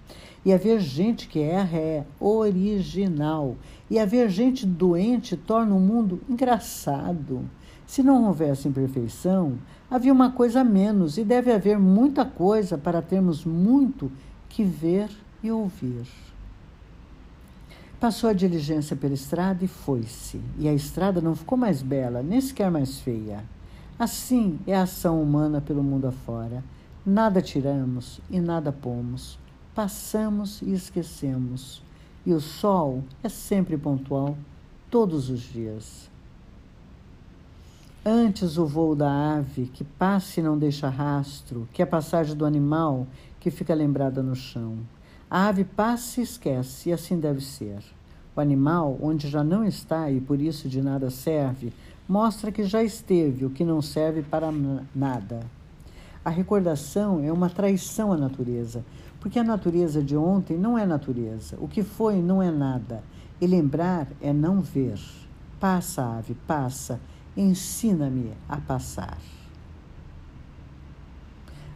E haver gente que erra é original. E haver gente doente torna o mundo engraçado. Se não houvesse imperfeição, havia uma coisa a menos, e deve haver muita coisa para termos muito que ver e ouvir. Passou a diligência pela estrada e foi-se. E a estrada não ficou mais bela, nem sequer mais feia. Assim é a ação humana pelo mundo afora. Nada tiramos e nada pomos. Passamos e esquecemos. E o sol é sempre pontual, todos os dias. Antes o voo da ave, que passa e não deixa rastro, que a passagem do animal, que fica lembrada no chão. A ave passa e esquece, e assim deve ser. O animal, onde já não está e por isso de nada serve, mostra que já esteve, o que não serve para nada. A recordação é uma traição à natureza, porque a natureza de ontem não é natureza, o que foi não é nada, e lembrar é não ver. Passa, ave, passa, ensina-me a passar.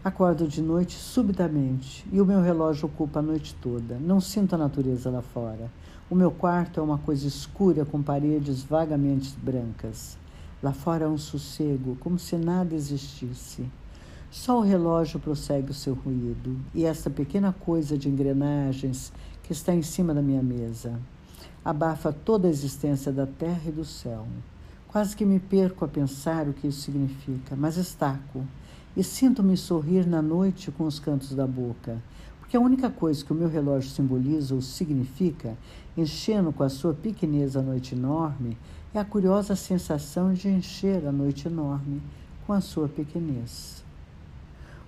Acordo de noite subitamente e o meu relógio ocupa a noite toda. Não sinto a natureza lá fora. O meu quarto é uma coisa escura com paredes vagamente brancas. Lá fora é um sossego, como se nada existisse. Só o relógio prossegue o seu ruído e esta pequena coisa de engrenagens que está em cima da minha mesa abafa toda a existência da terra e do céu. Quase que me perco a pensar o que isso significa, mas estaco e sinto-me sorrir na noite com os cantos da boca, porque a única coisa que o meu relógio simboliza ou significa, enchendo com a sua pequenez a noite enorme, é a curiosa sensação de encher a noite enorme com a sua pequenez.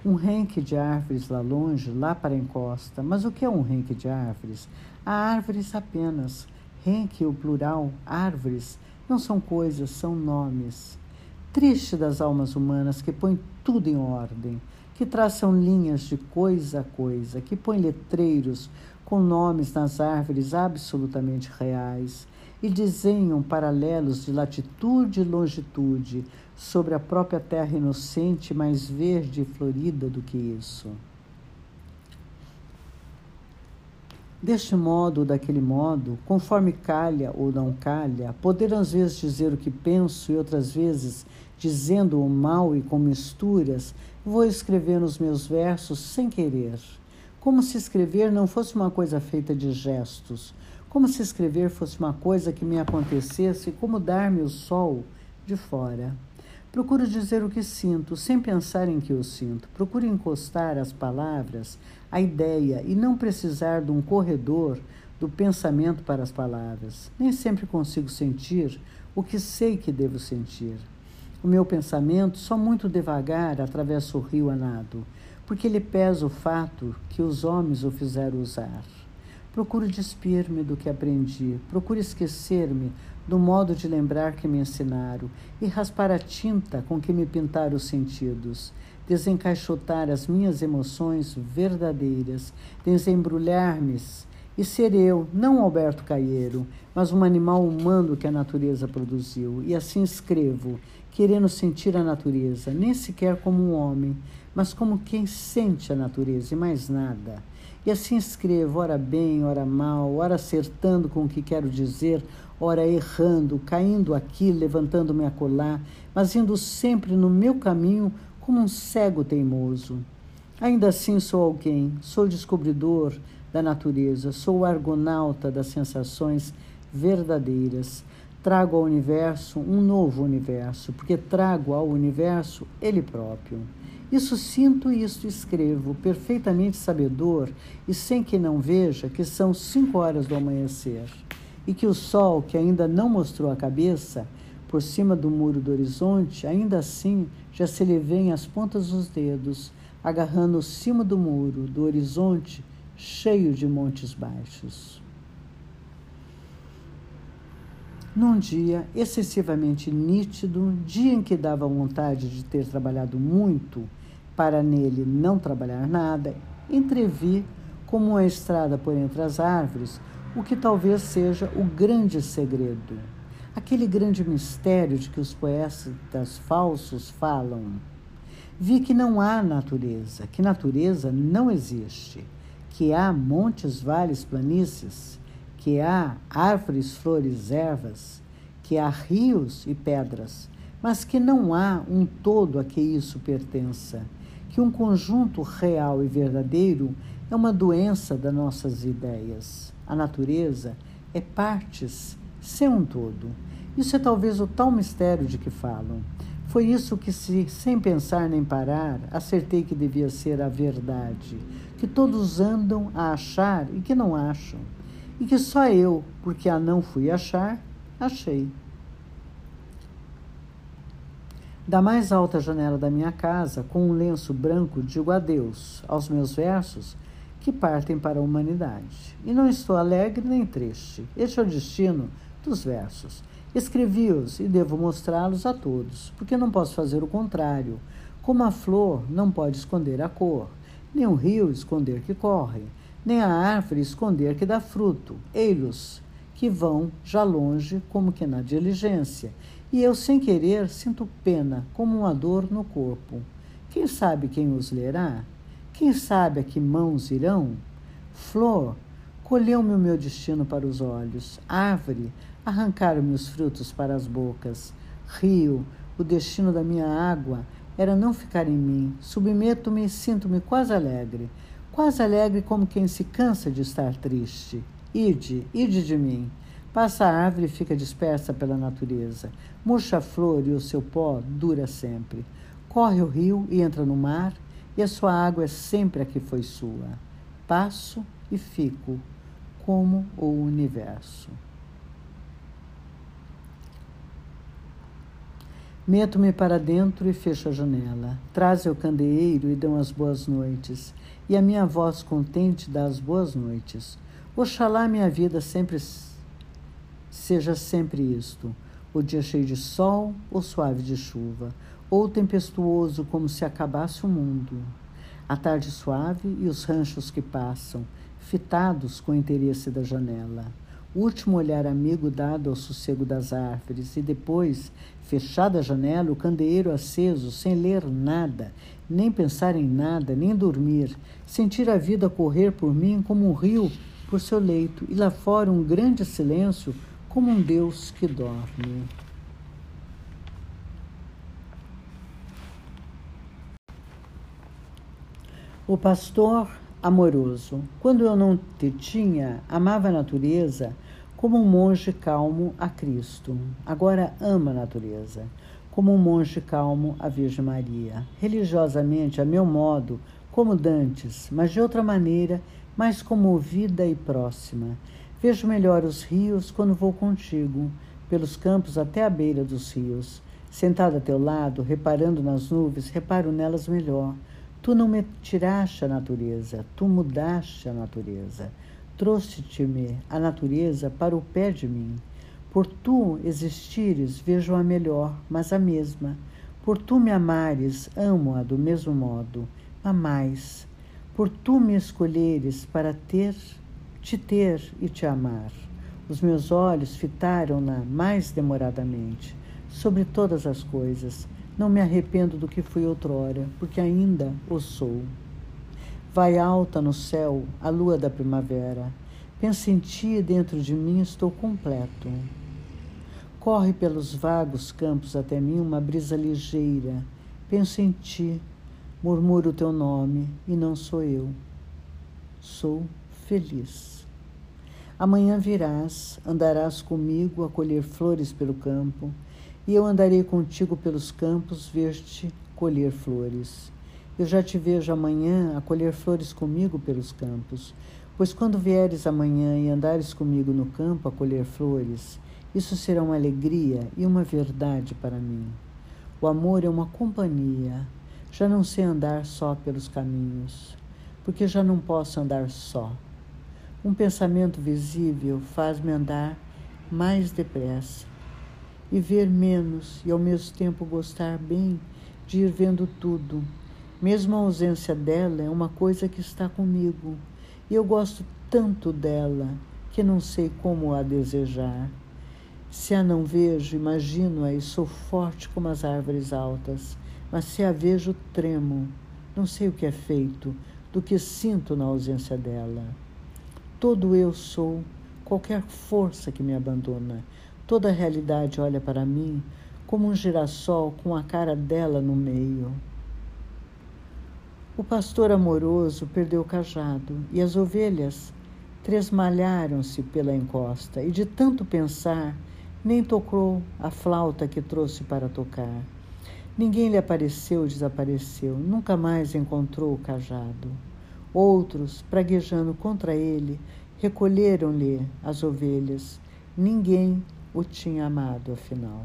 Um renque de árvores lá longe, lá para a encosta. Mas o que é um renque de árvores? Há árvores apenas. Renque, o plural, árvores, não são coisas, são nomes. Triste das almas humanas que põem tudo em ordem, que traçam linhas de coisa a coisa, que põem letreiros com nomes nas árvores absolutamente reais e desenham paralelos de latitude e longitude sobre a própria terra inocente, mais verde e florida do que isso. Deste modo ou daquele modo, conforme calha ou não calha, poder às vezes dizer o que penso e outras vezes dizendo o mal e com misturas, vou escrever nos meus versos sem querer. Como se escrever não fosse uma coisa feita de gestos, como se escrever fosse uma coisa que me acontecesse, como dar-me o sol de fora. Procuro dizer o que sinto, sem pensar em que eu sinto. Procuro encostar as palavras à ideia e não precisar de um corredor do pensamento para as palavras. Nem sempre consigo sentir o que sei que devo sentir. O meu pensamento só muito devagar atravessa o rio a nado, porque lhe pesa o fato que os homens o fizeram usar. Procuro despir-me do que aprendi, procuro esquecer-me do modo de lembrar que me ensinaram e raspar a tinta com que me pintaram os sentidos, desencaixotar as minhas emoções verdadeiras, desembrulhar-me e ser eu, não Alberto Caieiro, mas um animal humano que a natureza produziu. E assim escrevo, querendo sentir a natureza, nem sequer como um homem, mas como quem sente a natureza e mais nada. E assim escrevo, ora bem, ora mal, ora acertando com o que quero dizer, ora errando, caindo aqui, levantando-me a colar, mas indo sempre no meu caminho como um cego teimoso. Ainda assim sou alguém, sou descobridor da natureza, sou argonauta das sensações verdadeiras trago ao universo um novo universo, porque trago ao universo ele próprio. Isso sinto e isto escrevo, perfeitamente sabedor e sem que não veja que são cinco horas do amanhecer e que o sol, que ainda não mostrou a cabeça, por cima do muro do horizonte, ainda assim já se lhe vêem as pontas dos dedos, agarrando o cimo do muro, do horizonte cheio de montes baixos. Num dia excessivamente nítido, dia em que dava vontade de ter trabalhado muito para nele não trabalhar nada, entrevi, como uma estrada por entre as árvores, o que talvez seja o grande segredo, aquele grande mistério de que os poetas falsos falam. Vi que não há natureza, que natureza não existe, que há montes, vales, planícies que há árvores, flores, ervas, que há rios e pedras, mas que não há um todo a que isso pertença, que um conjunto real e verdadeiro é uma doença das nossas ideias. A natureza é partes sem um todo. Isso é talvez o tal mistério de que falam. Foi isso que, se, sem pensar nem parar, acertei que devia ser a verdade, que todos andam a achar e que não acham e que só eu, porque a não fui achar, achei. Da mais alta janela da minha casa, com um lenço branco, digo adeus aos meus versos que partem para a humanidade. E não estou alegre nem triste. Este é o destino dos versos. Escrevi-os e devo mostrá-los a todos, porque não posso fazer o contrário. Como a flor não pode esconder a cor, nem o rio esconder que corre nem a árvore esconder que dá fruto, ei-los, que vão já longe, como que na diligência. E eu, sem querer, sinto pena, como uma dor no corpo, Quem sabe quem os lerá? Quem sabe a que mãos irão? Flor, colheu-me o meu destino para os olhos. Árvore, arrancaram-me os frutos para as bocas. Rio, o destino da minha água era não ficar em mim. Submeto-me e sinto-me quase alegre. Quase alegre como quem se cansa de estar triste. Ide, ide de mim. Passa a árvore e fica dispersa pela natureza. Murcha a flor e o seu pó dura sempre. Corre o rio e entra no mar, e a sua água é sempre a que foi sua. Passo e fico, como o universo. Meto-me para dentro e fecho a janela. Trazem o candeeiro e dão as boas noites, e a minha voz contente dá as boas noites. Oxalá minha vida sempre seja sempre isto: o dia cheio de sol ou suave de chuva, ou tempestuoso como se acabasse o mundo. A tarde suave e os ranchos que passam, fitados com o interesse da janela. O último olhar amigo dado ao sossego das árvores, e depois, fechada a janela, o candeeiro aceso, sem ler nada, nem pensar em nada, nem dormir, sentir a vida correr por mim como um rio por seu leito, e lá fora um grande silêncio, como um Deus que dorme. O pastor amoroso. Quando eu não te tinha, amava a natureza como um monge calmo a Cristo. Agora ama a natureza, como um monge calmo a Virgem Maria. Religiosamente, a meu modo, como dantes, mas de outra maneira, mais comovida e próxima. Vejo melhor os rios quando vou contigo, pelos campos até a beira dos rios. Sentado a teu lado, reparando nas nuvens, reparo nelas melhor Tu não me tiraste a natureza, tu mudaste a natureza. Trouxe-te-me a natureza para o pé de mim. Por tu existires, vejo-a melhor, mas a mesma. Por tu me amares, amo-a do mesmo modo, a mais. Por tu me escolheres para ter, te ter e te amar. Os meus olhos fitaram-na mais demoradamente, sobre todas as coisas, não me arrependo do que fui outrora, porque ainda o sou. Vai alta no céu a lua da primavera. Penso em ti e dentro de mim estou completo. Corre pelos vagos campos até mim uma brisa ligeira. Penso em ti, murmuro o teu nome e não sou eu. Sou feliz. Amanhã virás, andarás comigo a colher flores pelo campo e eu andarei contigo pelos campos, ver-te colher flores. Eu já te vejo amanhã a colher flores comigo pelos campos, pois quando vieres amanhã e andares comigo no campo a colher flores, isso será uma alegria e uma verdade para mim. O amor é uma companhia. Já não sei andar só pelos caminhos, porque já não posso andar só. Um pensamento visível faz-me andar mais depressa e ver menos e ao mesmo tempo gostar bem de ir vendo tudo. Mesmo a ausência dela é uma coisa que está comigo e eu gosto tanto dela que não sei como a desejar. Se a não vejo, imagino-a e sou forte como as árvores altas, mas se a vejo, tremo. Não sei o que é feito do que sinto na ausência dela. Todo eu sou, qualquer força que me abandona, Toda a realidade olha para mim como um girassol com a cara dela no meio. O pastor amoroso perdeu o cajado e as ovelhas tresmalharam-se pela encosta e de tanto pensar nem tocou a flauta que trouxe para tocar. Ninguém lhe apareceu, desapareceu, nunca mais encontrou o cajado. Outros, praguejando contra ele, recolheram-lhe as ovelhas. Ninguém o tinha amado, afinal.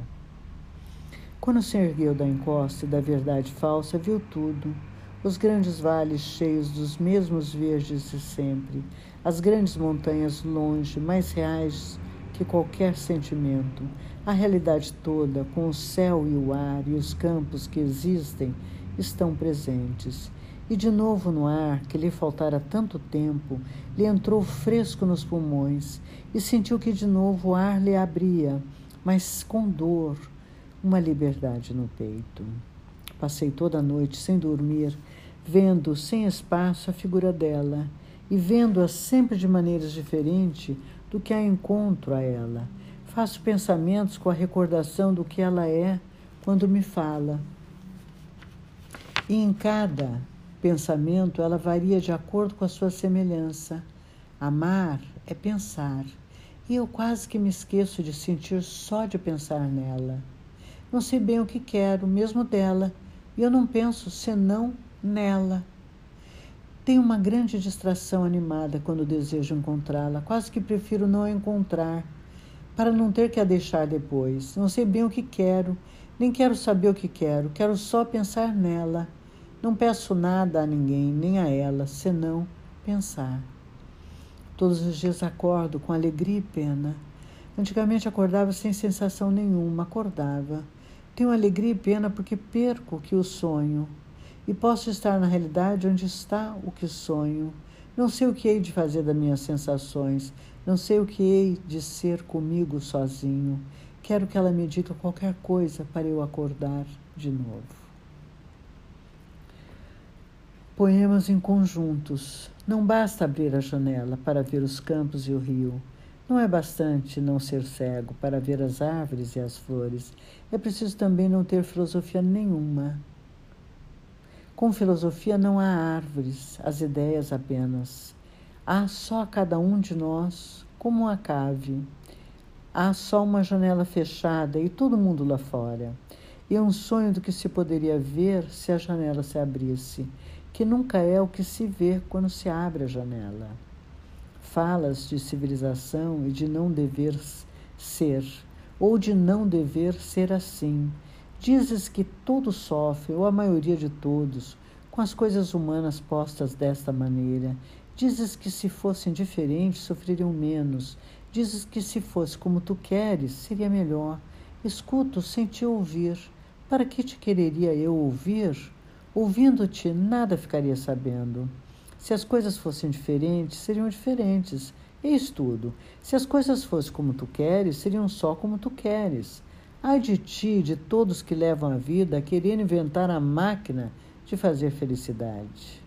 Quando se ergueu da encosta e da verdade falsa, viu tudo. Os grandes vales cheios dos mesmos verdes de sempre, as grandes montanhas longe, mais reais que qualquer sentimento, a realidade toda, com o céu e o ar e os campos que existem, estão presentes. E de novo no ar, que lhe faltara tanto tempo, lhe entrou fresco nos pulmões e sentiu que de novo o ar lhe abria, mas com dor, uma liberdade no peito. Passei toda a noite sem dormir, vendo sem espaço a figura dela e vendo-a sempre de maneiras diferentes do que a encontro a ela. Faço pensamentos com a recordação do que ela é quando me fala. E em cada pensamento ela varia de acordo com a sua semelhança. Amar é pensar, e eu quase que me esqueço de sentir só de pensar nela. Não sei bem o que quero, mesmo dela, e eu não penso senão nela. Tenho uma grande distração animada quando desejo encontrá-la, quase que prefiro não a encontrar, para não ter que a deixar depois. Não sei bem o que quero, nem quero saber o que quero, quero só pensar nela. Não peço nada a ninguém, nem a ela, senão pensar. Todos os dias acordo com alegria e pena. Antigamente acordava sem sensação nenhuma, acordava. Tenho alegria e pena porque perco que o sonho e posso estar na realidade onde está o que sonho. Não sei o que hei de fazer das minhas sensações, não sei o que hei de ser comigo sozinho. Quero que ela me diga qualquer coisa para eu acordar de novo. Poemas em conjuntos. Não basta abrir a janela para ver os campos e o rio. Não é bastante não ser cego para ver as árvores e as flores. É preciso também não ter filosofia nenhuma com filosofia não há árvores, as ideias apenas. Há só cada um de nós como uma cave. Há só uma janela fechada e todo mundo lá fora. E um sonho do que se poderia ver se a janela se abrisse, que nunca é o que se vê quando se abre a janela. Falas de civilização e de não dever ser, ou de não dever ser assim Dizes que todos sofrem, ou a maioria de todos, com as coisas humanas postas desta maneira. Dizes que se fossem diferentes, sofreriam menos. Dizes que se fosse como tu queres, seria melhor. Escuto sem te ouvir. Para que te quereria eu ouvir? Ouvindo-te, nada ficaria sabendo. Se as coisas fossem diferentes, seriam diferentes. Eis tudo. Se as coisas fossem como tu queres, seriam só como tu queres. Ai de ti, de todos que levam a vida a querer inventar a máquina de fazer felicidade.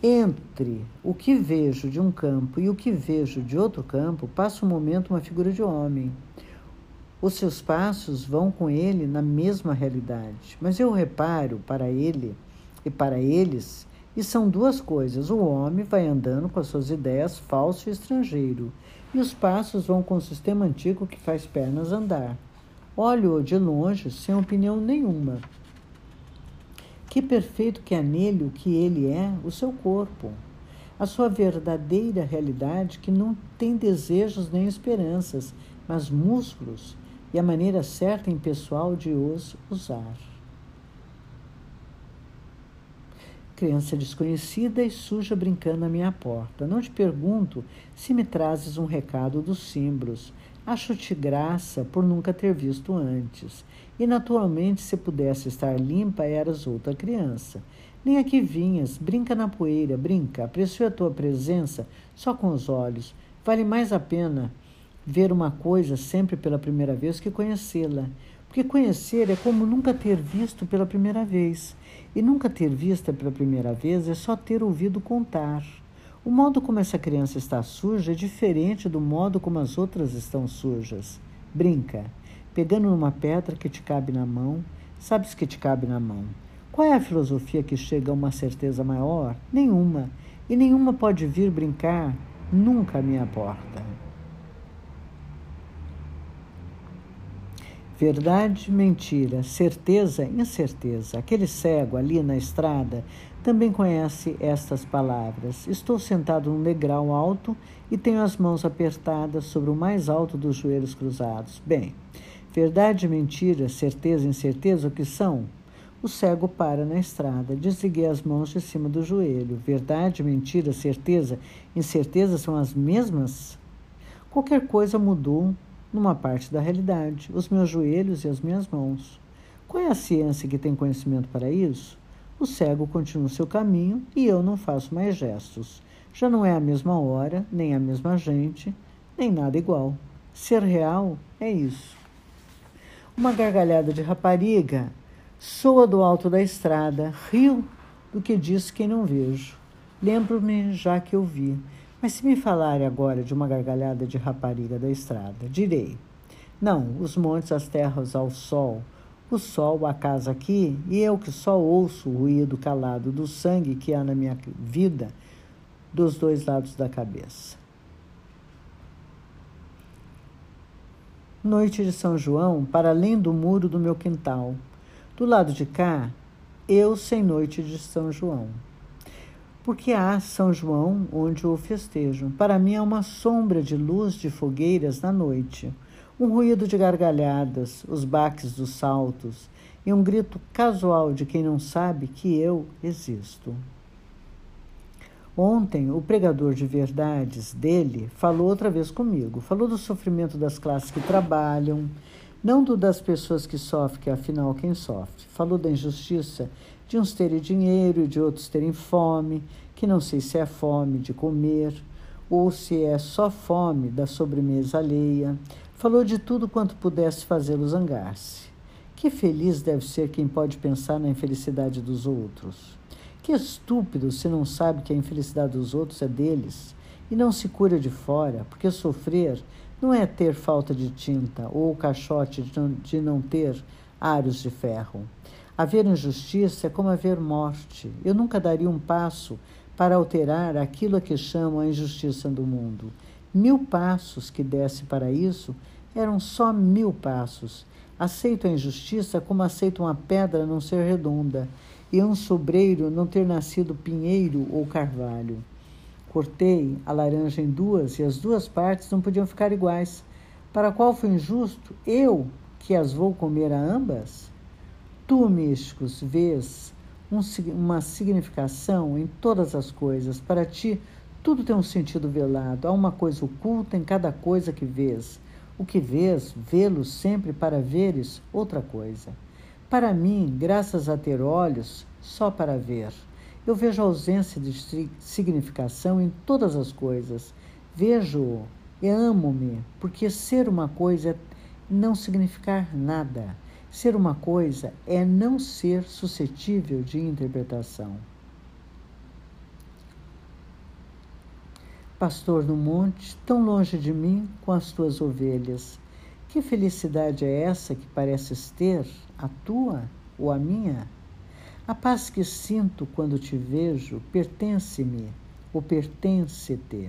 Entre o que vejo de um campo e o que vejo de outro campo, passa um momento uma figura de homem. Os seus passos vão com ele na mesma realidade, mas eu reparo para ele e para eles, e são duas coisas. O homem vai andando com as suas ideias falso e estrangeiro, e os passos vão com o sistema antigo que faz pernas andar. Olho-o de longe, sem opinião nenhuma. Que perfeito que é nele o que ele é, o seu corpo, a sua verdadeira realidade que não tem desejos nem esperanças, mas músculos e a maneira certa e impessoal de os usar. Criança desconhecida e suja brincando à minha porta. Não te pergunto se me trazes um recado dos símbolos. Acho-te graça por nunca ter visto antes. E naturalmente, se pudesse estar limpa, eras outra criança. Nem aqui vinhas, brinca na poeira, brinca, aprecio a tua presença só com os olhos. Vale mais a pena ver uma coisa sempre pela primeira vez que conhecê-la. Porque conhecer é como nunca ter visto pela primeira vez. E nunca ter visto pela primeira vez é só ter ouvido contar. O modo como essa criança está suja é diferente do modo como as outras estão sujas. Brinca, pegando numa pedra que te cabe na mão, sabes que te cabe na mão. Qual é a filosofia que chega a uma certeza maior? Nenhuma. E nenhuma pode vir brincar nunca à minha porta. Verdade, mentira, certeza, incerteza. Aquele cego ali na estrada também conhece estas palavras. Estou sentado num degrau alto e tenho as mãos apertadas sobre o mais alto dos joelhos cruzados. Bem, verdade, mentira, certeza, incerteza, o que são? O cego para na estrada. Desliguei as mãos de cima do joelho. Verdade, mentira, certeza, incerteza são as mesmas? Qualquer coisa mudou numa parte da realidade, os meus joelhos e as minhas mãos. Qual é a ciência que tem conhecimento para isso? O cego continua o seu caminho e eu não faço mais gestos. Já não é a mesma hora, nem a mesma gente, nem nada igual. Ser real é isso. Uma gargalhada de rapariga Soa do alto da estrada, rio do que diz quem não vejo. Lembro-me já que eu vi, mas se me falarem agora de uma gargalhada de rapariga da estrada, direi: não, os montes, as terras ao sol, o sol, a casa aqui, e eu que só ouço o ruído calado do sangue que há na minha vida dos dois lados da cabeça. Noite de São João, para além do muro do meu quintal. Do lado de cá, eu sem noite de São João. Porque há São João onde o festejo. Para mim é uma sombra de luz de fogueiras na noite um ruído de gargalhadas, os baques dos saltos e um grito casual de quem não sabe que eu existo. Ontem, o pregador de verdades dele falou outra vez comigo. Falou do sofrimento das classes que trabalham, não do das pessoas que sofrem, que afinal quem sofre. Falou da injustiça de uns terem dinheiro e de outros terem fome, que não sei se é fome de comer ou se é só fome da sobremesa alheia. Falou de tudo quanto pudesse fazê-lo zangar-se. Que feliz deve ser quem pode pensar na infelicidade dos outros. Que estúpido se não sabe que a infelicidade dos outros é deles e não se cura de fora, porque sofrer não é ter falta de tinta ou o caixote de não ter aros de ferro. Haver injustiça é como haver morte. Eu nunca daria um passo para alterar aquilo a que chamam a injustiça do mundo. Mil passos que desse para isso eram só mil passos. Aceito a injustiça como aceito uma pedra não ser redonda e um sobreiro não ter nascido pinheiro ou carvalho. Cortei a laranja em duas e as duas partes não podiam ficar iguais. Para qual foi injusto? Eu, que as vou comer a ambas? Tu, místicos, vês um, uma significação em todas as coisas. Para ti, tudo tem um sentido velado. Há uma coisa oculta em cada coisa que vês. O que vês, vê-lo sempre para veres outra coisa. Para mim, graças a ter olhos, só para ver. Eu vejo ausência de significação em todas as coisas. Vejo e amo-me, porque ser uma coisa é não significar nada. Ser uma coisa é não ser suscetível de interpretação. Pastor no monte, tão longe de mim com as tuas ovelhas. Que felicidade é essa que pareces ter, a tua ou a minha? A paz que sinto quando te vejo pertence-me ou pertence-te.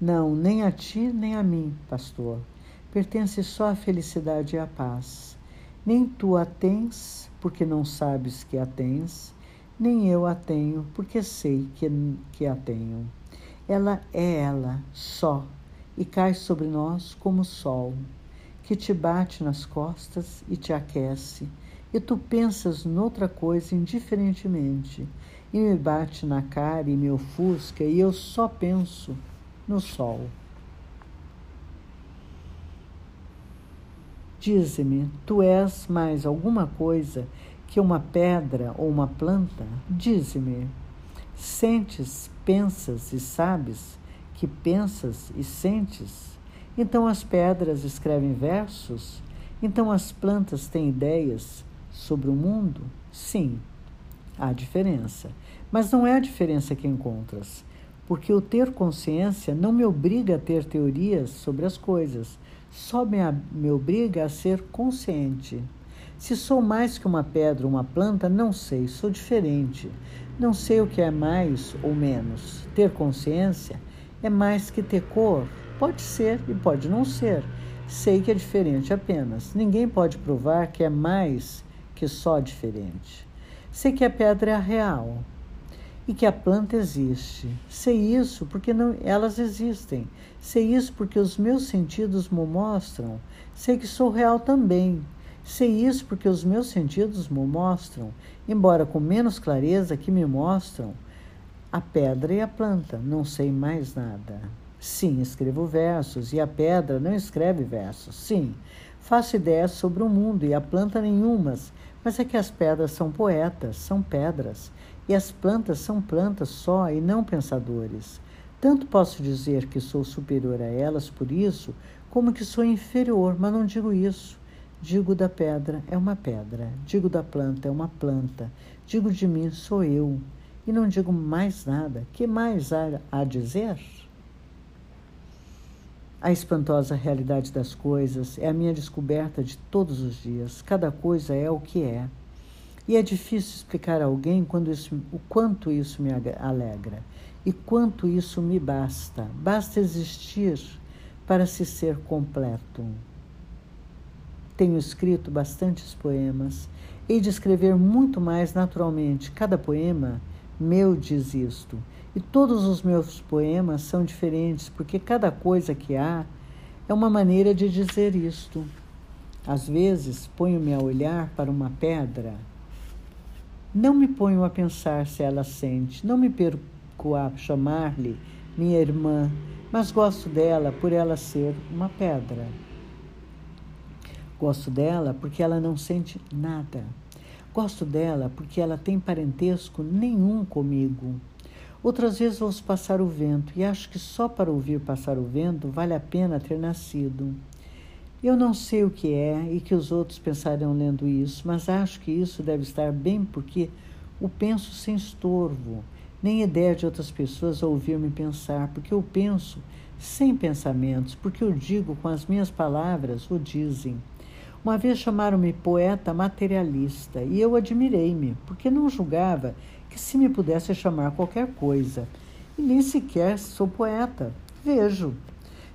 Não, nem a ti nem a mim, pastor. Pertence só a felicidade e a paz. Nem tu a tens, porque não sabes que a tens, nem eu a tenho, porque sei que, que a tenho. Ela é ela, só, e cai sobre nós como o sol, que te bate nas costas e te aquece, e tu pensas noutra coisa indiferentemente, e me bate na cara e me ofusca, e eu só penso no sol. Dize-me, tu és mais alguma coisa que uma pedra ou uma planta? Dize-me. Sentes, pensas e sabes que pensas e sentes? Então as pedras escrevem versos? Então as plantas têm ideias sobre o mundo? Sim, há diferença. Mas não é a diferença que encontras, porque o ter consciência não me obriga a ter teorias sobre as coisas, só me, me obriga a ser consciente. Se sou mais que uma pedra ou uma planta, não sei, sou diferente. Não sei o que é mais ou menos. Ter consciência é mais que ter cor. Pode ser e pode não ser. Sei que é diferente apenas. Ninguém pode provar que é mais que só diferente. Sei que a pedra é real e que a planta existe. Sei isso porque não, elas existem. Sei isso porque os meus sentidos me mostram. Sei que sou real também. Sei isso porque os meus sentidos me mostram, embora com menos clareza que me mostram a pedra e a planta. Não sei mais nada. Sim, escrevo versos e a pedra não escreve versos. Sim, faço ideias sobre o mundo e a planta nenhumas, mas é que as pedras são poetas, são pedras, e as plantas são plantas só e não pensadores. Tanto posso dizer que sou superior a elas por isso, como que sou inferior, mas não digo isso. Digo da pedra, é uma pedra. Digo da planta, é uma planta. Digo de mim, sou eu. E não digo mais nada. Que mais há a dizer? A espantosa realidade das coisas é a minha descoberta de todos os dias. Cada coisa é o que é. E é difícil explicar a alguém quando isso, o quanto isso me alegra e quanto isso me basta. Basta existir para se ser completo. Tenho escrito bastantes poemas. Hei de escrever muito mais naturalmente. Cada poema meu diz isto. E todos os meus poemas são diferentes, porque cada coisa que há é uma maneira de dizer isto. Às vezes ponho-me a olhar para uma pedra. Não me ponho a pensar se ela sente, não me perco a chamar-lhe minha irmã, mas gosto dela por ela ser uma pedra. Gosto dela porque ela não sente nada. Gosto dela porque ela tem parentesco nenhum comigo. Outras vezes ouço passar o vento e acho que só para ouvir passar o vento vale a pena ter nascido. Eu não sei o que é e que os outros pensarão lendo isso, mas acho que isso deve estar bem porque o penso sem estorvo, nem ideia de outras pessoas ouvir-me pensar, porque eu penso sem pensamentos, porque eu digo com as minhas palavras o dizem. Uma vez chamaram-me poeta materialista e eu admirei-me, porque não julgava que se me pudesse chamar qualquer coisa. E nem sequer sou poeta. Vejo.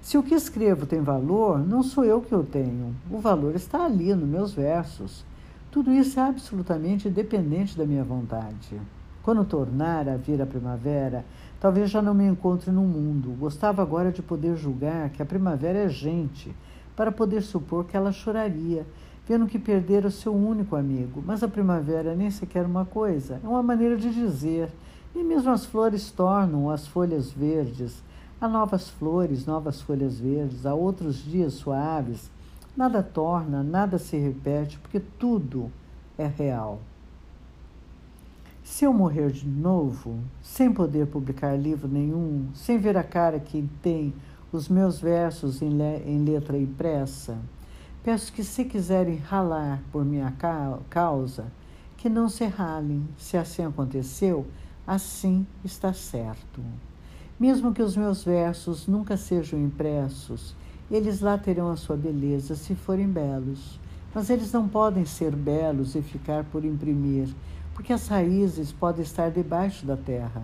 Se o que escrevo tem valor, não sou eu que o tenho. O valor está ali, nos meus versos. Tudo isso é absolutamente dependente da minha vontade. Quando tornar a vir a primavera, talvez já não me encontre no mundo. Gostava agora de poder julgar que a primavera é gente para poder supor que ela choraria, vendo que perdera o seu único amigo. Mas a primavera nem sequer uma coisa, é uma maneira de dizer. E mesmo as flores tornam as folhas verdes. Há novas flores, novas folhas verdes, há outros dias suaves. Nada torna, nada se repete, porque tudo é real. Se eu morrer de novo, sem poder publicar livro nenhum, sem ver a cara que tem os meus versos em, le em letra impressa. Peço que, se quiserem ralar por minha causa, que não se ralem. Se assim aconteceu, assim está certo. Mesmo que os meus versos nunca sejam impressos, eles lá terão a sua beleza se forem belos. Mas eles não podem ser belos e ficar por imprimir, porque as raízes podem estar debaixo da terra.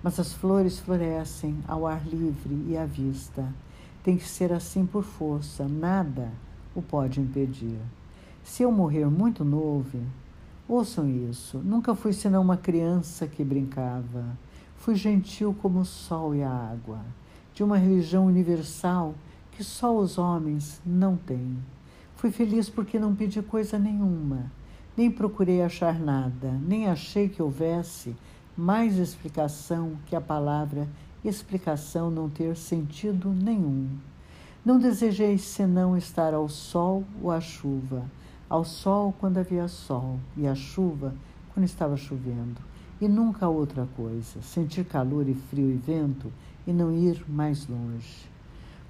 Mas as flores florescem ao ar livre e à vista. Tem que ser assim por força, nada o pode impedir. Se eu morrer muito novo, ouçam isso, nunca fui senão uma criança que brincava. Fui gentil como o sol e a água, de uma religião universal que só os homens não têm. Fui feliz porque não pedi coisa nenhuma, nem procurei achar nada, nem achei que houvesse mais explicação que a palavra explicação não ter sentido nenhum. Não desejei senão estar ao sol ou à chuva, ao sol quando havia sol e à chuva quando estava chovendo, e nunca outra coisa, sentir calor e frio e vento e não ir mais longe.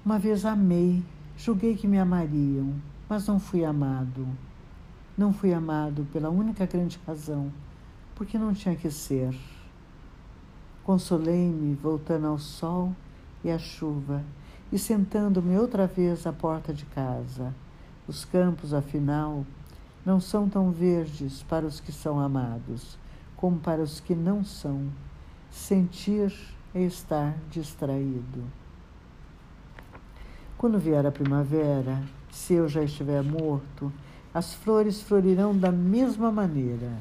Uma vez amei, julguei que me amariam, mas não fui amado. Não fui amado pela única grande razão, porque não tinha que ser. Consolei-me voltando ao sol e à chuva e sentando-me outra vez à porta de casa. Os campos, afinal, não são tão verdes para os que são amados como para os que não são. Sentir é estar distraído. Quando vier a primavera, se eu já estiver morto, as flores florirão da mesma maneira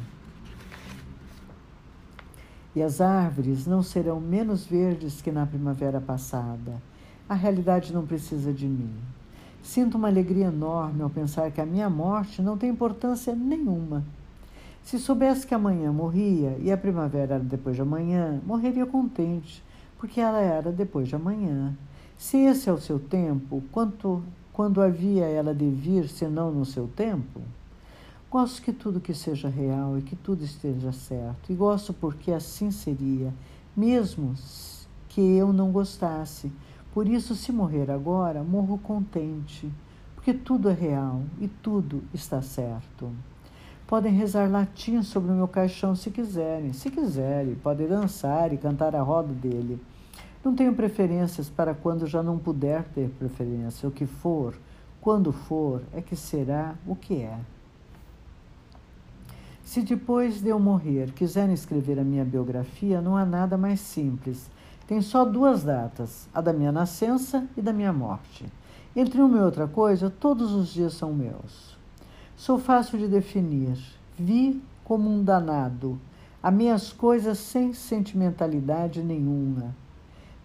e as árvores não serão menos verdes que na primavera passada. A realidade não precisa de mim. Sinto uma alegria enorme ao pensar que a minha morte não tem importância nenhuma. Se soubesse que amanhã morria e a primavera era depois de amanhã, morreria contente, porque ela era depois de amanhã. Se esse é o seu tempo, quanto, quando havia ela de vir, senão no seu tempo? Gosto que tudo que seja real e que tudo esteja certo. E gosto porque assim seria, mesmo que eu não gostasse. Por isso, se morrer agora, morro contente, porque porque tudo é real e tudo está certo. Podem rezar latim sobre o meu caixão se quiserem, se quiserem, podem dançar e cantar a roda dele. Não tenho preferências para quando já não puder ter preferência. O que for, quando for, é que será o que é. Se depois de eu morrer quiserem escrever a minha biografia, não há nada mais simples. Tem só duas datas, a da minha nascença e da minha morte. Entre uma e outra coisa, todos os dias são meus. Sou fácil de definir. Vi como um danado. Amei as coisas sem sentimentalidade nenhuma.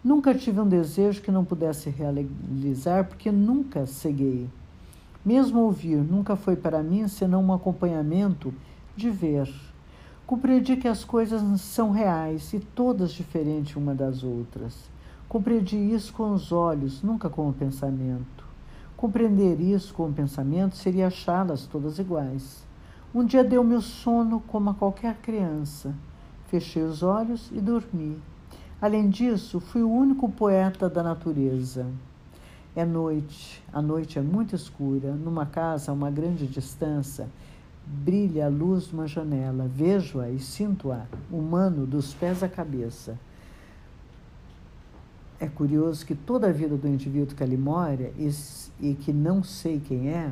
Nunca tive um desejo que não pudesse realizar, porque nunca ceguei. Mesmo ouvir nunca foi para mim senão um acompanhamento de ver. Compreendi que as coisas são reais e todas diferentes uma das outras. Compreendi isso com os olhos, nunca com o pensamento. Compreender isso com o pensamento seria achá-las todas iguais. Um dia deu-me o sono como a qualquer criança. Fechei os olhos e dormi. Além disso, fui o único poeta da natureza. É noite, a noite é muito escura. Numa casa a uma grande distância, brilha a luz de uma janela. Vejo-a e sinto-a, humano, dos pés à cabeça. É curioso que toda a vida do indivíduo que ali mora e, que não sei quem é,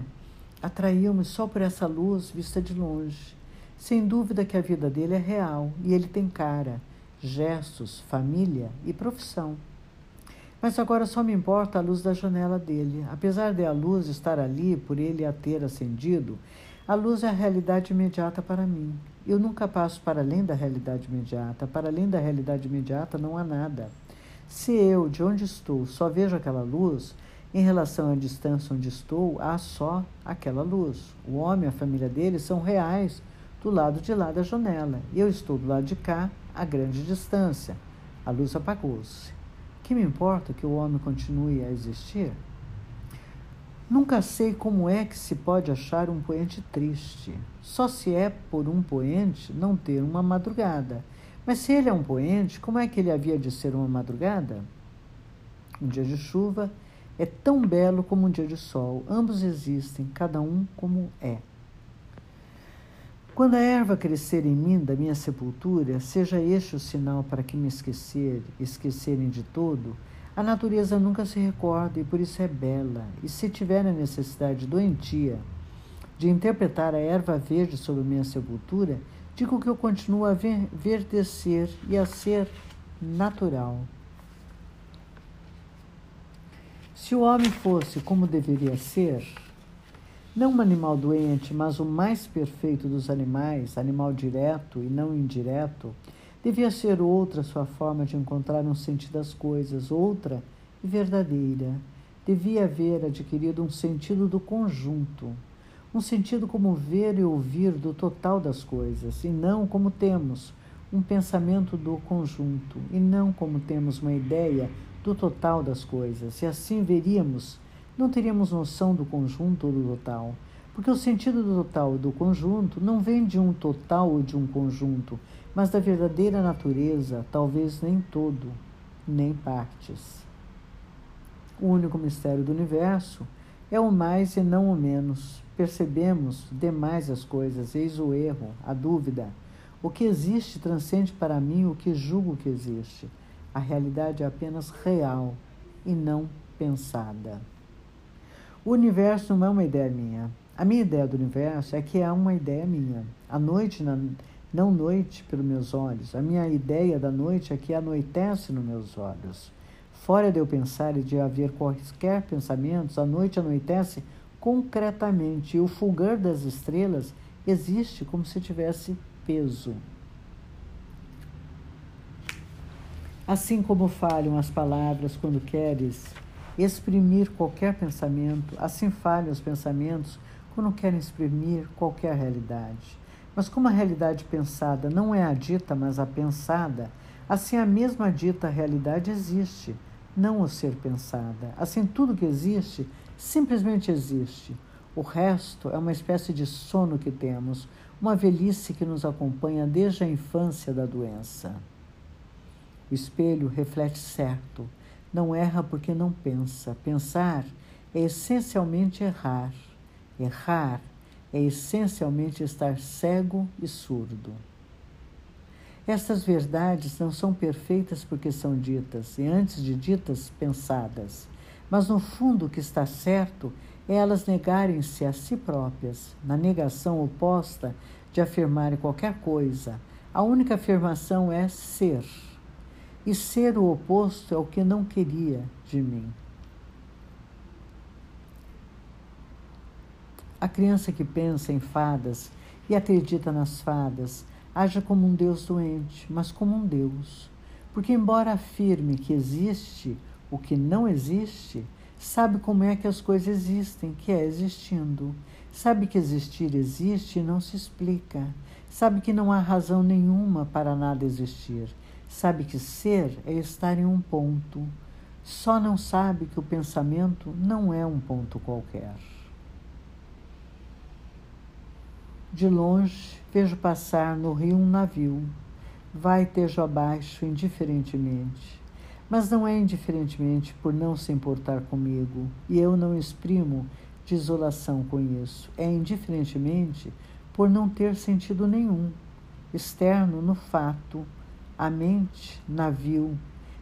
atraiu-me só por essa luz vista de longe. Sem dúvida que a vida dele é real e ele tem cara, gestos, família e profissão. Mas agora só me importa a luz da janela dele. Apesar de a luz estar ali por ele a ter acendido, a luz é a realidade imediata para mim. Eu nunca passo para além da realidade imediata. Para além da realidade imediata não há nada. Se eu, de onde estou, só vejo aquela luz, em relação à distância onde estou, há só aquela luz. O homem e a família dele são reais do lado de lá da janela. Eu estou do lado de cá, a grande distância. A luz apagou-se. Que me importa que o homem continue a existir? Nunca sei como é que se pode achar um poente triste. Só se é por um poente não ter uma madrugada mas se ele é um poente, como é que ele havia de ser uma madrugada? Um dia de chuva é tão belo como um dia de sol. Ambos existem, cada um como é. Quando a erva crescer em mim da minha sepultura, seja este o sinal para que me esquecer, esquecerem de todo, a natureza nunca se recorda e por isso é bela. E se tiver a necessidade doentia de interpretar a erva verde sobre minha sepultura, digo que eu continuo a verdecer e a ser natural. Se o homem fosse como deveria ser, não um animal doente, mas o mais perfeito dos animais, animal direto e não indireto, devia ser outra sua forma de encontrar um sentido das coisas, outra e verdadeira. Devia haver adquirido um sentido do conjunto um sentido como ver e ouvir do total das coisas, e não como temos um pensamento do conjunto, e não como temos uma ideia do total das coisas. E assim veríamos, não teríamos noção do conjunto ou do total, porque o sentido do total do conjunto não vem de um total ou de um conjunto, mas da verdadeira natureza, talvez nem todo, nem partes. O único mistério do universo é o mais e não o menos. Percebemos demais as coisas, eis o erro, a dúvida. O que existe transcende para mim o que julgo que existe. A realidade é apenas real e não pensada. O universo não é uma ideia minha. A minha ideia do universo é que é uma ideia minha. A noite, não noite pelos meus olhos. A minha ideia da noite é que anoitece nos meus olhos. Fora de eu pensar e de haver quaisquer pensamentos, a noite anoitece concretamente e o fulgor das estrelas existe como se tivesse peso. Assim como falham as palavras quando queres exprimir qualquer pensamento, assim falham os pensamentos quando querem exprimir qualquer realidade. Mas como a realidade pensada não é a dita, mas a pensada, assim a mesma dita realidade existe não o ser pensada. Assim, tudo que existe simplesmente existe. O resto é uma espécie de sono que temos, uma velhice que nos acompanha desde a infância da doença. O espelho reflete certo, não erra porque não pensa. Pensar é essencialmente errar. Errar é essencialmente estar cego e surdo. Estas verdades não são perfeitas porque são ditas, e antes de ditas, pensadas. Mas no fundo, o que está certo é elas negarem-se a si próprias, na negação oposta de afirmarem qualquer coisa. A única afirmação é ser. E ser o oposto é o que não queria de mim. A criança que pensa em fadas e acredita nas fadas haja como um Deus doente, mas como um Deus. Porque, embora afirme que existe o que não existe, sabe como é que as coisas existem, que é existindo. Sabe que existir existe e não se explica. Sabe que não há razão nenhuma para nada existir. Sabe que ser é estar em um ponto. Só não sabe que o pensamento não é um ponto qualquer. De longe, vejo passar no rio um navio. Vai tejo abaixo, indiferentemente. Mas não é indiferentemente por não se importar comigo, e eu não exprimo desolação com isso. É indiferentemente por não ter sentido nenhum, externo no fato, a mente, navio,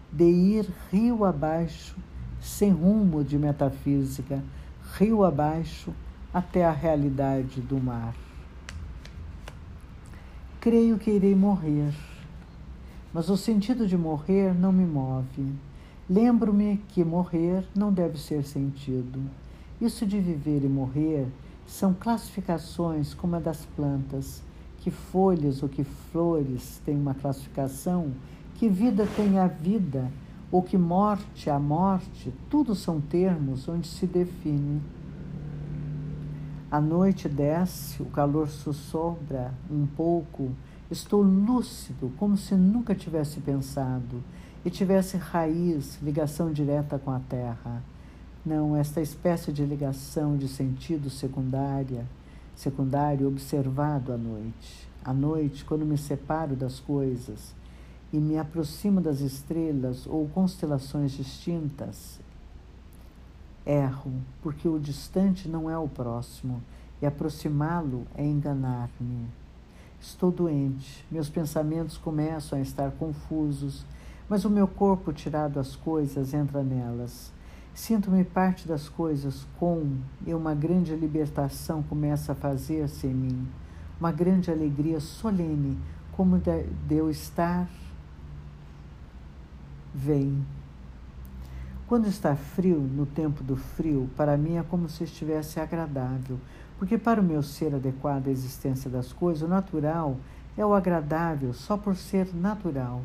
de ir rio abaixo, sem rumo de metafísica, rio abaixo até a realidade do mar. Creio que irei morrer, mas o sentido de morrer não me move. Lembro-me que morrer não deve ser sentido. Isso de viver e morrer são classificações como a das plantas, que folhas ou que flores têm uma classificação, que vida tem a vida, ou que morte a morte, tudo são termos onde se define. A noite desce, o calor sussobra um pouco. Estou lúcido, como se nunca tivesse pensado e tivesse raiz, ligação direta com a terra. Não, esta espécie de ligação de sentido secundária, secundário observado à noite. À noite, quando me separo das coisas e me aproximo das estrelas ou constelações distintas, Erro, porque o distante não é o próximo, e aproximá-lo é enganar-me. Estou doente, meus pensamentos começam a estar confusos, mas o meu corpo, tirado as coisas, entra nelas. Sinto-me parte das coisas com, e uma grande libertação começa a fazer-se em mim, uma grande alegria solene, como de eu estar, vem. Quando está frio, no tempo do frio, para mim é como se estivesse agradável, porque para o meu ser adequado à existência das coisas, o natural é o agradável só por ser natural.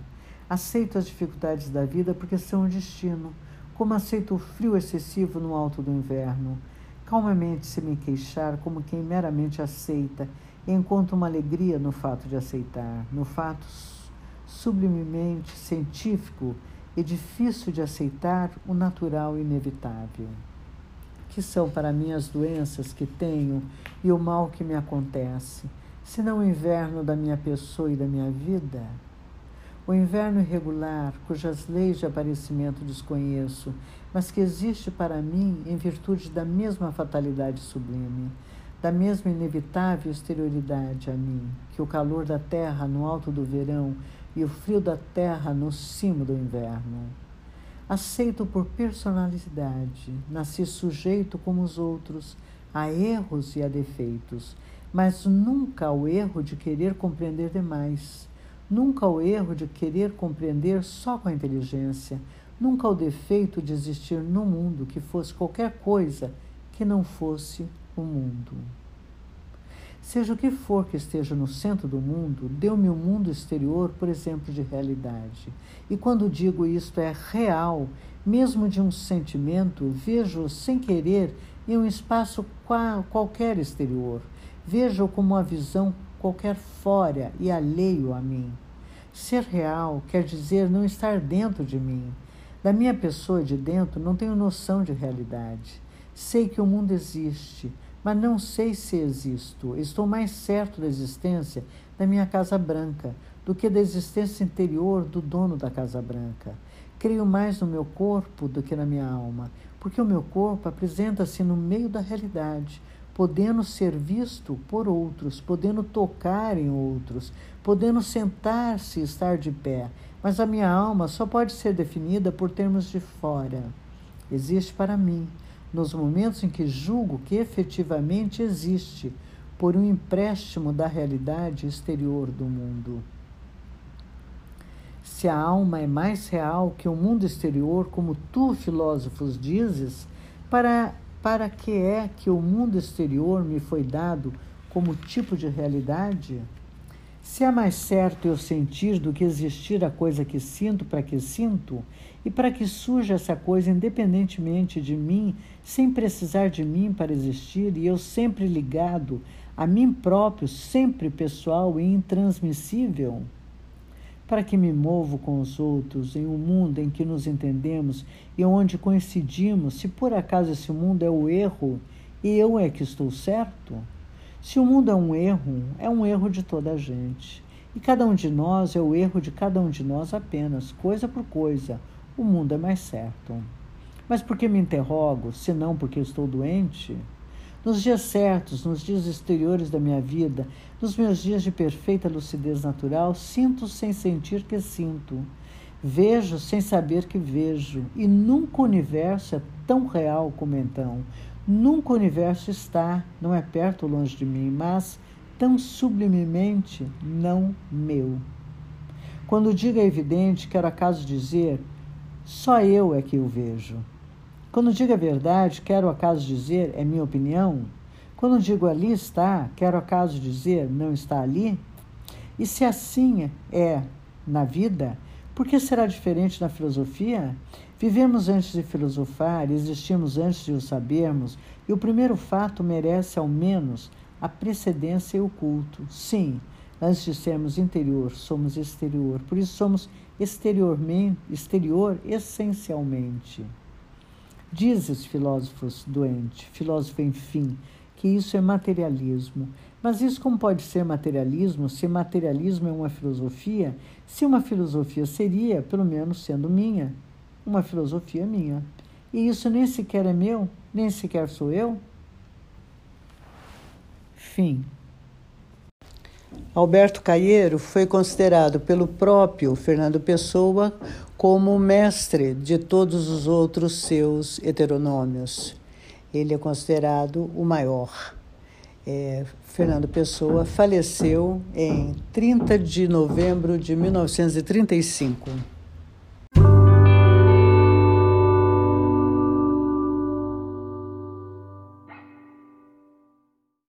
Aceito as dificuldades da vida porque são o destino, como aceito o frio excessivo no alto do inverno. Calmamente se me queixar como quem meramente aceita, e encontro uma alegria no fato de aceitar, no fato sublimemente científico e difícil de aceitar o natural inevitável. Que são para mim as doenças que tenho e o mal que me acontece, senão o inverno da minha pessoa e da minha vida? O inverno irregular, cujas leis de aparecimento desconheço, mas que existe para mim em virtude da mesma fatalidade sublime, da mesma inevitável exterioridade a mim, que o calor da terra no alto do verão e o frio da terra no cimo do inverno. Aceito por personalidade, nasci sujeito como os outros a erros e a defeitos, mas nunca ao erro de querer compreender demais, nunca ao erro de querer compreender só com a inteligência, nunca ao defeito de existir no mundo que fosse qualquer coisa que não fosse o mundo. Seja o que for que esteja no centro do mundo, deu-me o mundo exterior por exemplo de realidade. E quando digo isto é real, mesmo de um sentimento, vejo sem querer em um espaço qualquer exterior. Vejo como uma visão qualquer fora e alheio a mim. Ser real quer dizer não estar dentro de mim. Da minha pessoa de dentro não tenho noção de realidade. Sei que o mundo existe, mas não sei se existo. Estou mais certo da existência da minha Casa Branca do que da existência interior do dono da Casa Branca. Creio mais no meu corpo do que na minha alma, porque o meu corpo apresenta-se no meio da realidade, podendo ser visto por outros, podendo tocar em outros, podendo sentar-se e estar de pé, mas a minha alma só pode ser definida por termos de fora. Existe para mim, nos momentos em que julgo que efetivamente existe, por um empréstimo da realidade exterior do mundo. Se a alma é mais real que o mundo exterior, como tu, filósofos, dizes, para, para que é que o mundo exterior me foi dado como tipo de realidade? Se é mais certo eu sentir do que existir a coisa que sinto para que sinto, e para que surja essa coisa independentemente de mim, sem precisar de mim para existir, e eu sempre ligado a mim próprio, sempre pessoal e intransmissível? Para que me movo com os outros em um mundo em que nos entendemos e onde coincidimos, se por acaso esse mundo é o erro e eu é que estou certo? Se o mundo é um erro, é um erro de toda a gente. E cada um de nós é o erro de cada um de nós apenas, coisa por coisa. O mundo é mais certo. Mas por que me interrogo, se não porque estou doente? Nos dias certos, nos dias exteriores da minha vida, nos meus dias de perfeita lucidez natural, sinto sem sentir que sinto. Vejo sem saber que vejo. E nunca o universo é tão real como então. Nunca o universo está, não é perto ou longe de mim, mas tão sublimemente não meu. Quando digo é evidente, quero acaso dizer, só eu é que o vejo. Quando digo a verdade, quero acaso dizer, é minha opinião? Quando digo ali está, quero acaso dizer, não está ali? E se assim é na vida, por que será diferente na filosofia? Vivemos antes de filosofar, existimos antes de o sabermos, e o primeiro fato merece, ao menos, a precedência e o culto. Sim, antes de sermos interior, somos exterior, por isso somos exteriormente, exterior essencialmente. Diz os filósofos doentes, filósofo enfim, que isso é materialismo. Mas isso como pode ser materialismo se materialismo é uma filosofia? Se uma filosofia seria, pelo menos sendo minha, uma filosofia minha. E isso nem sequer é meu, nem sequer sou eu. Fim. Alberto Caieiro foi considerado pelo próprio Fernando Pessoa como mestre de todos os outros seus heteronômios. Ele é considerado o maior. É, Fernando Pessoa faleceu em 30 de novembro de 1935.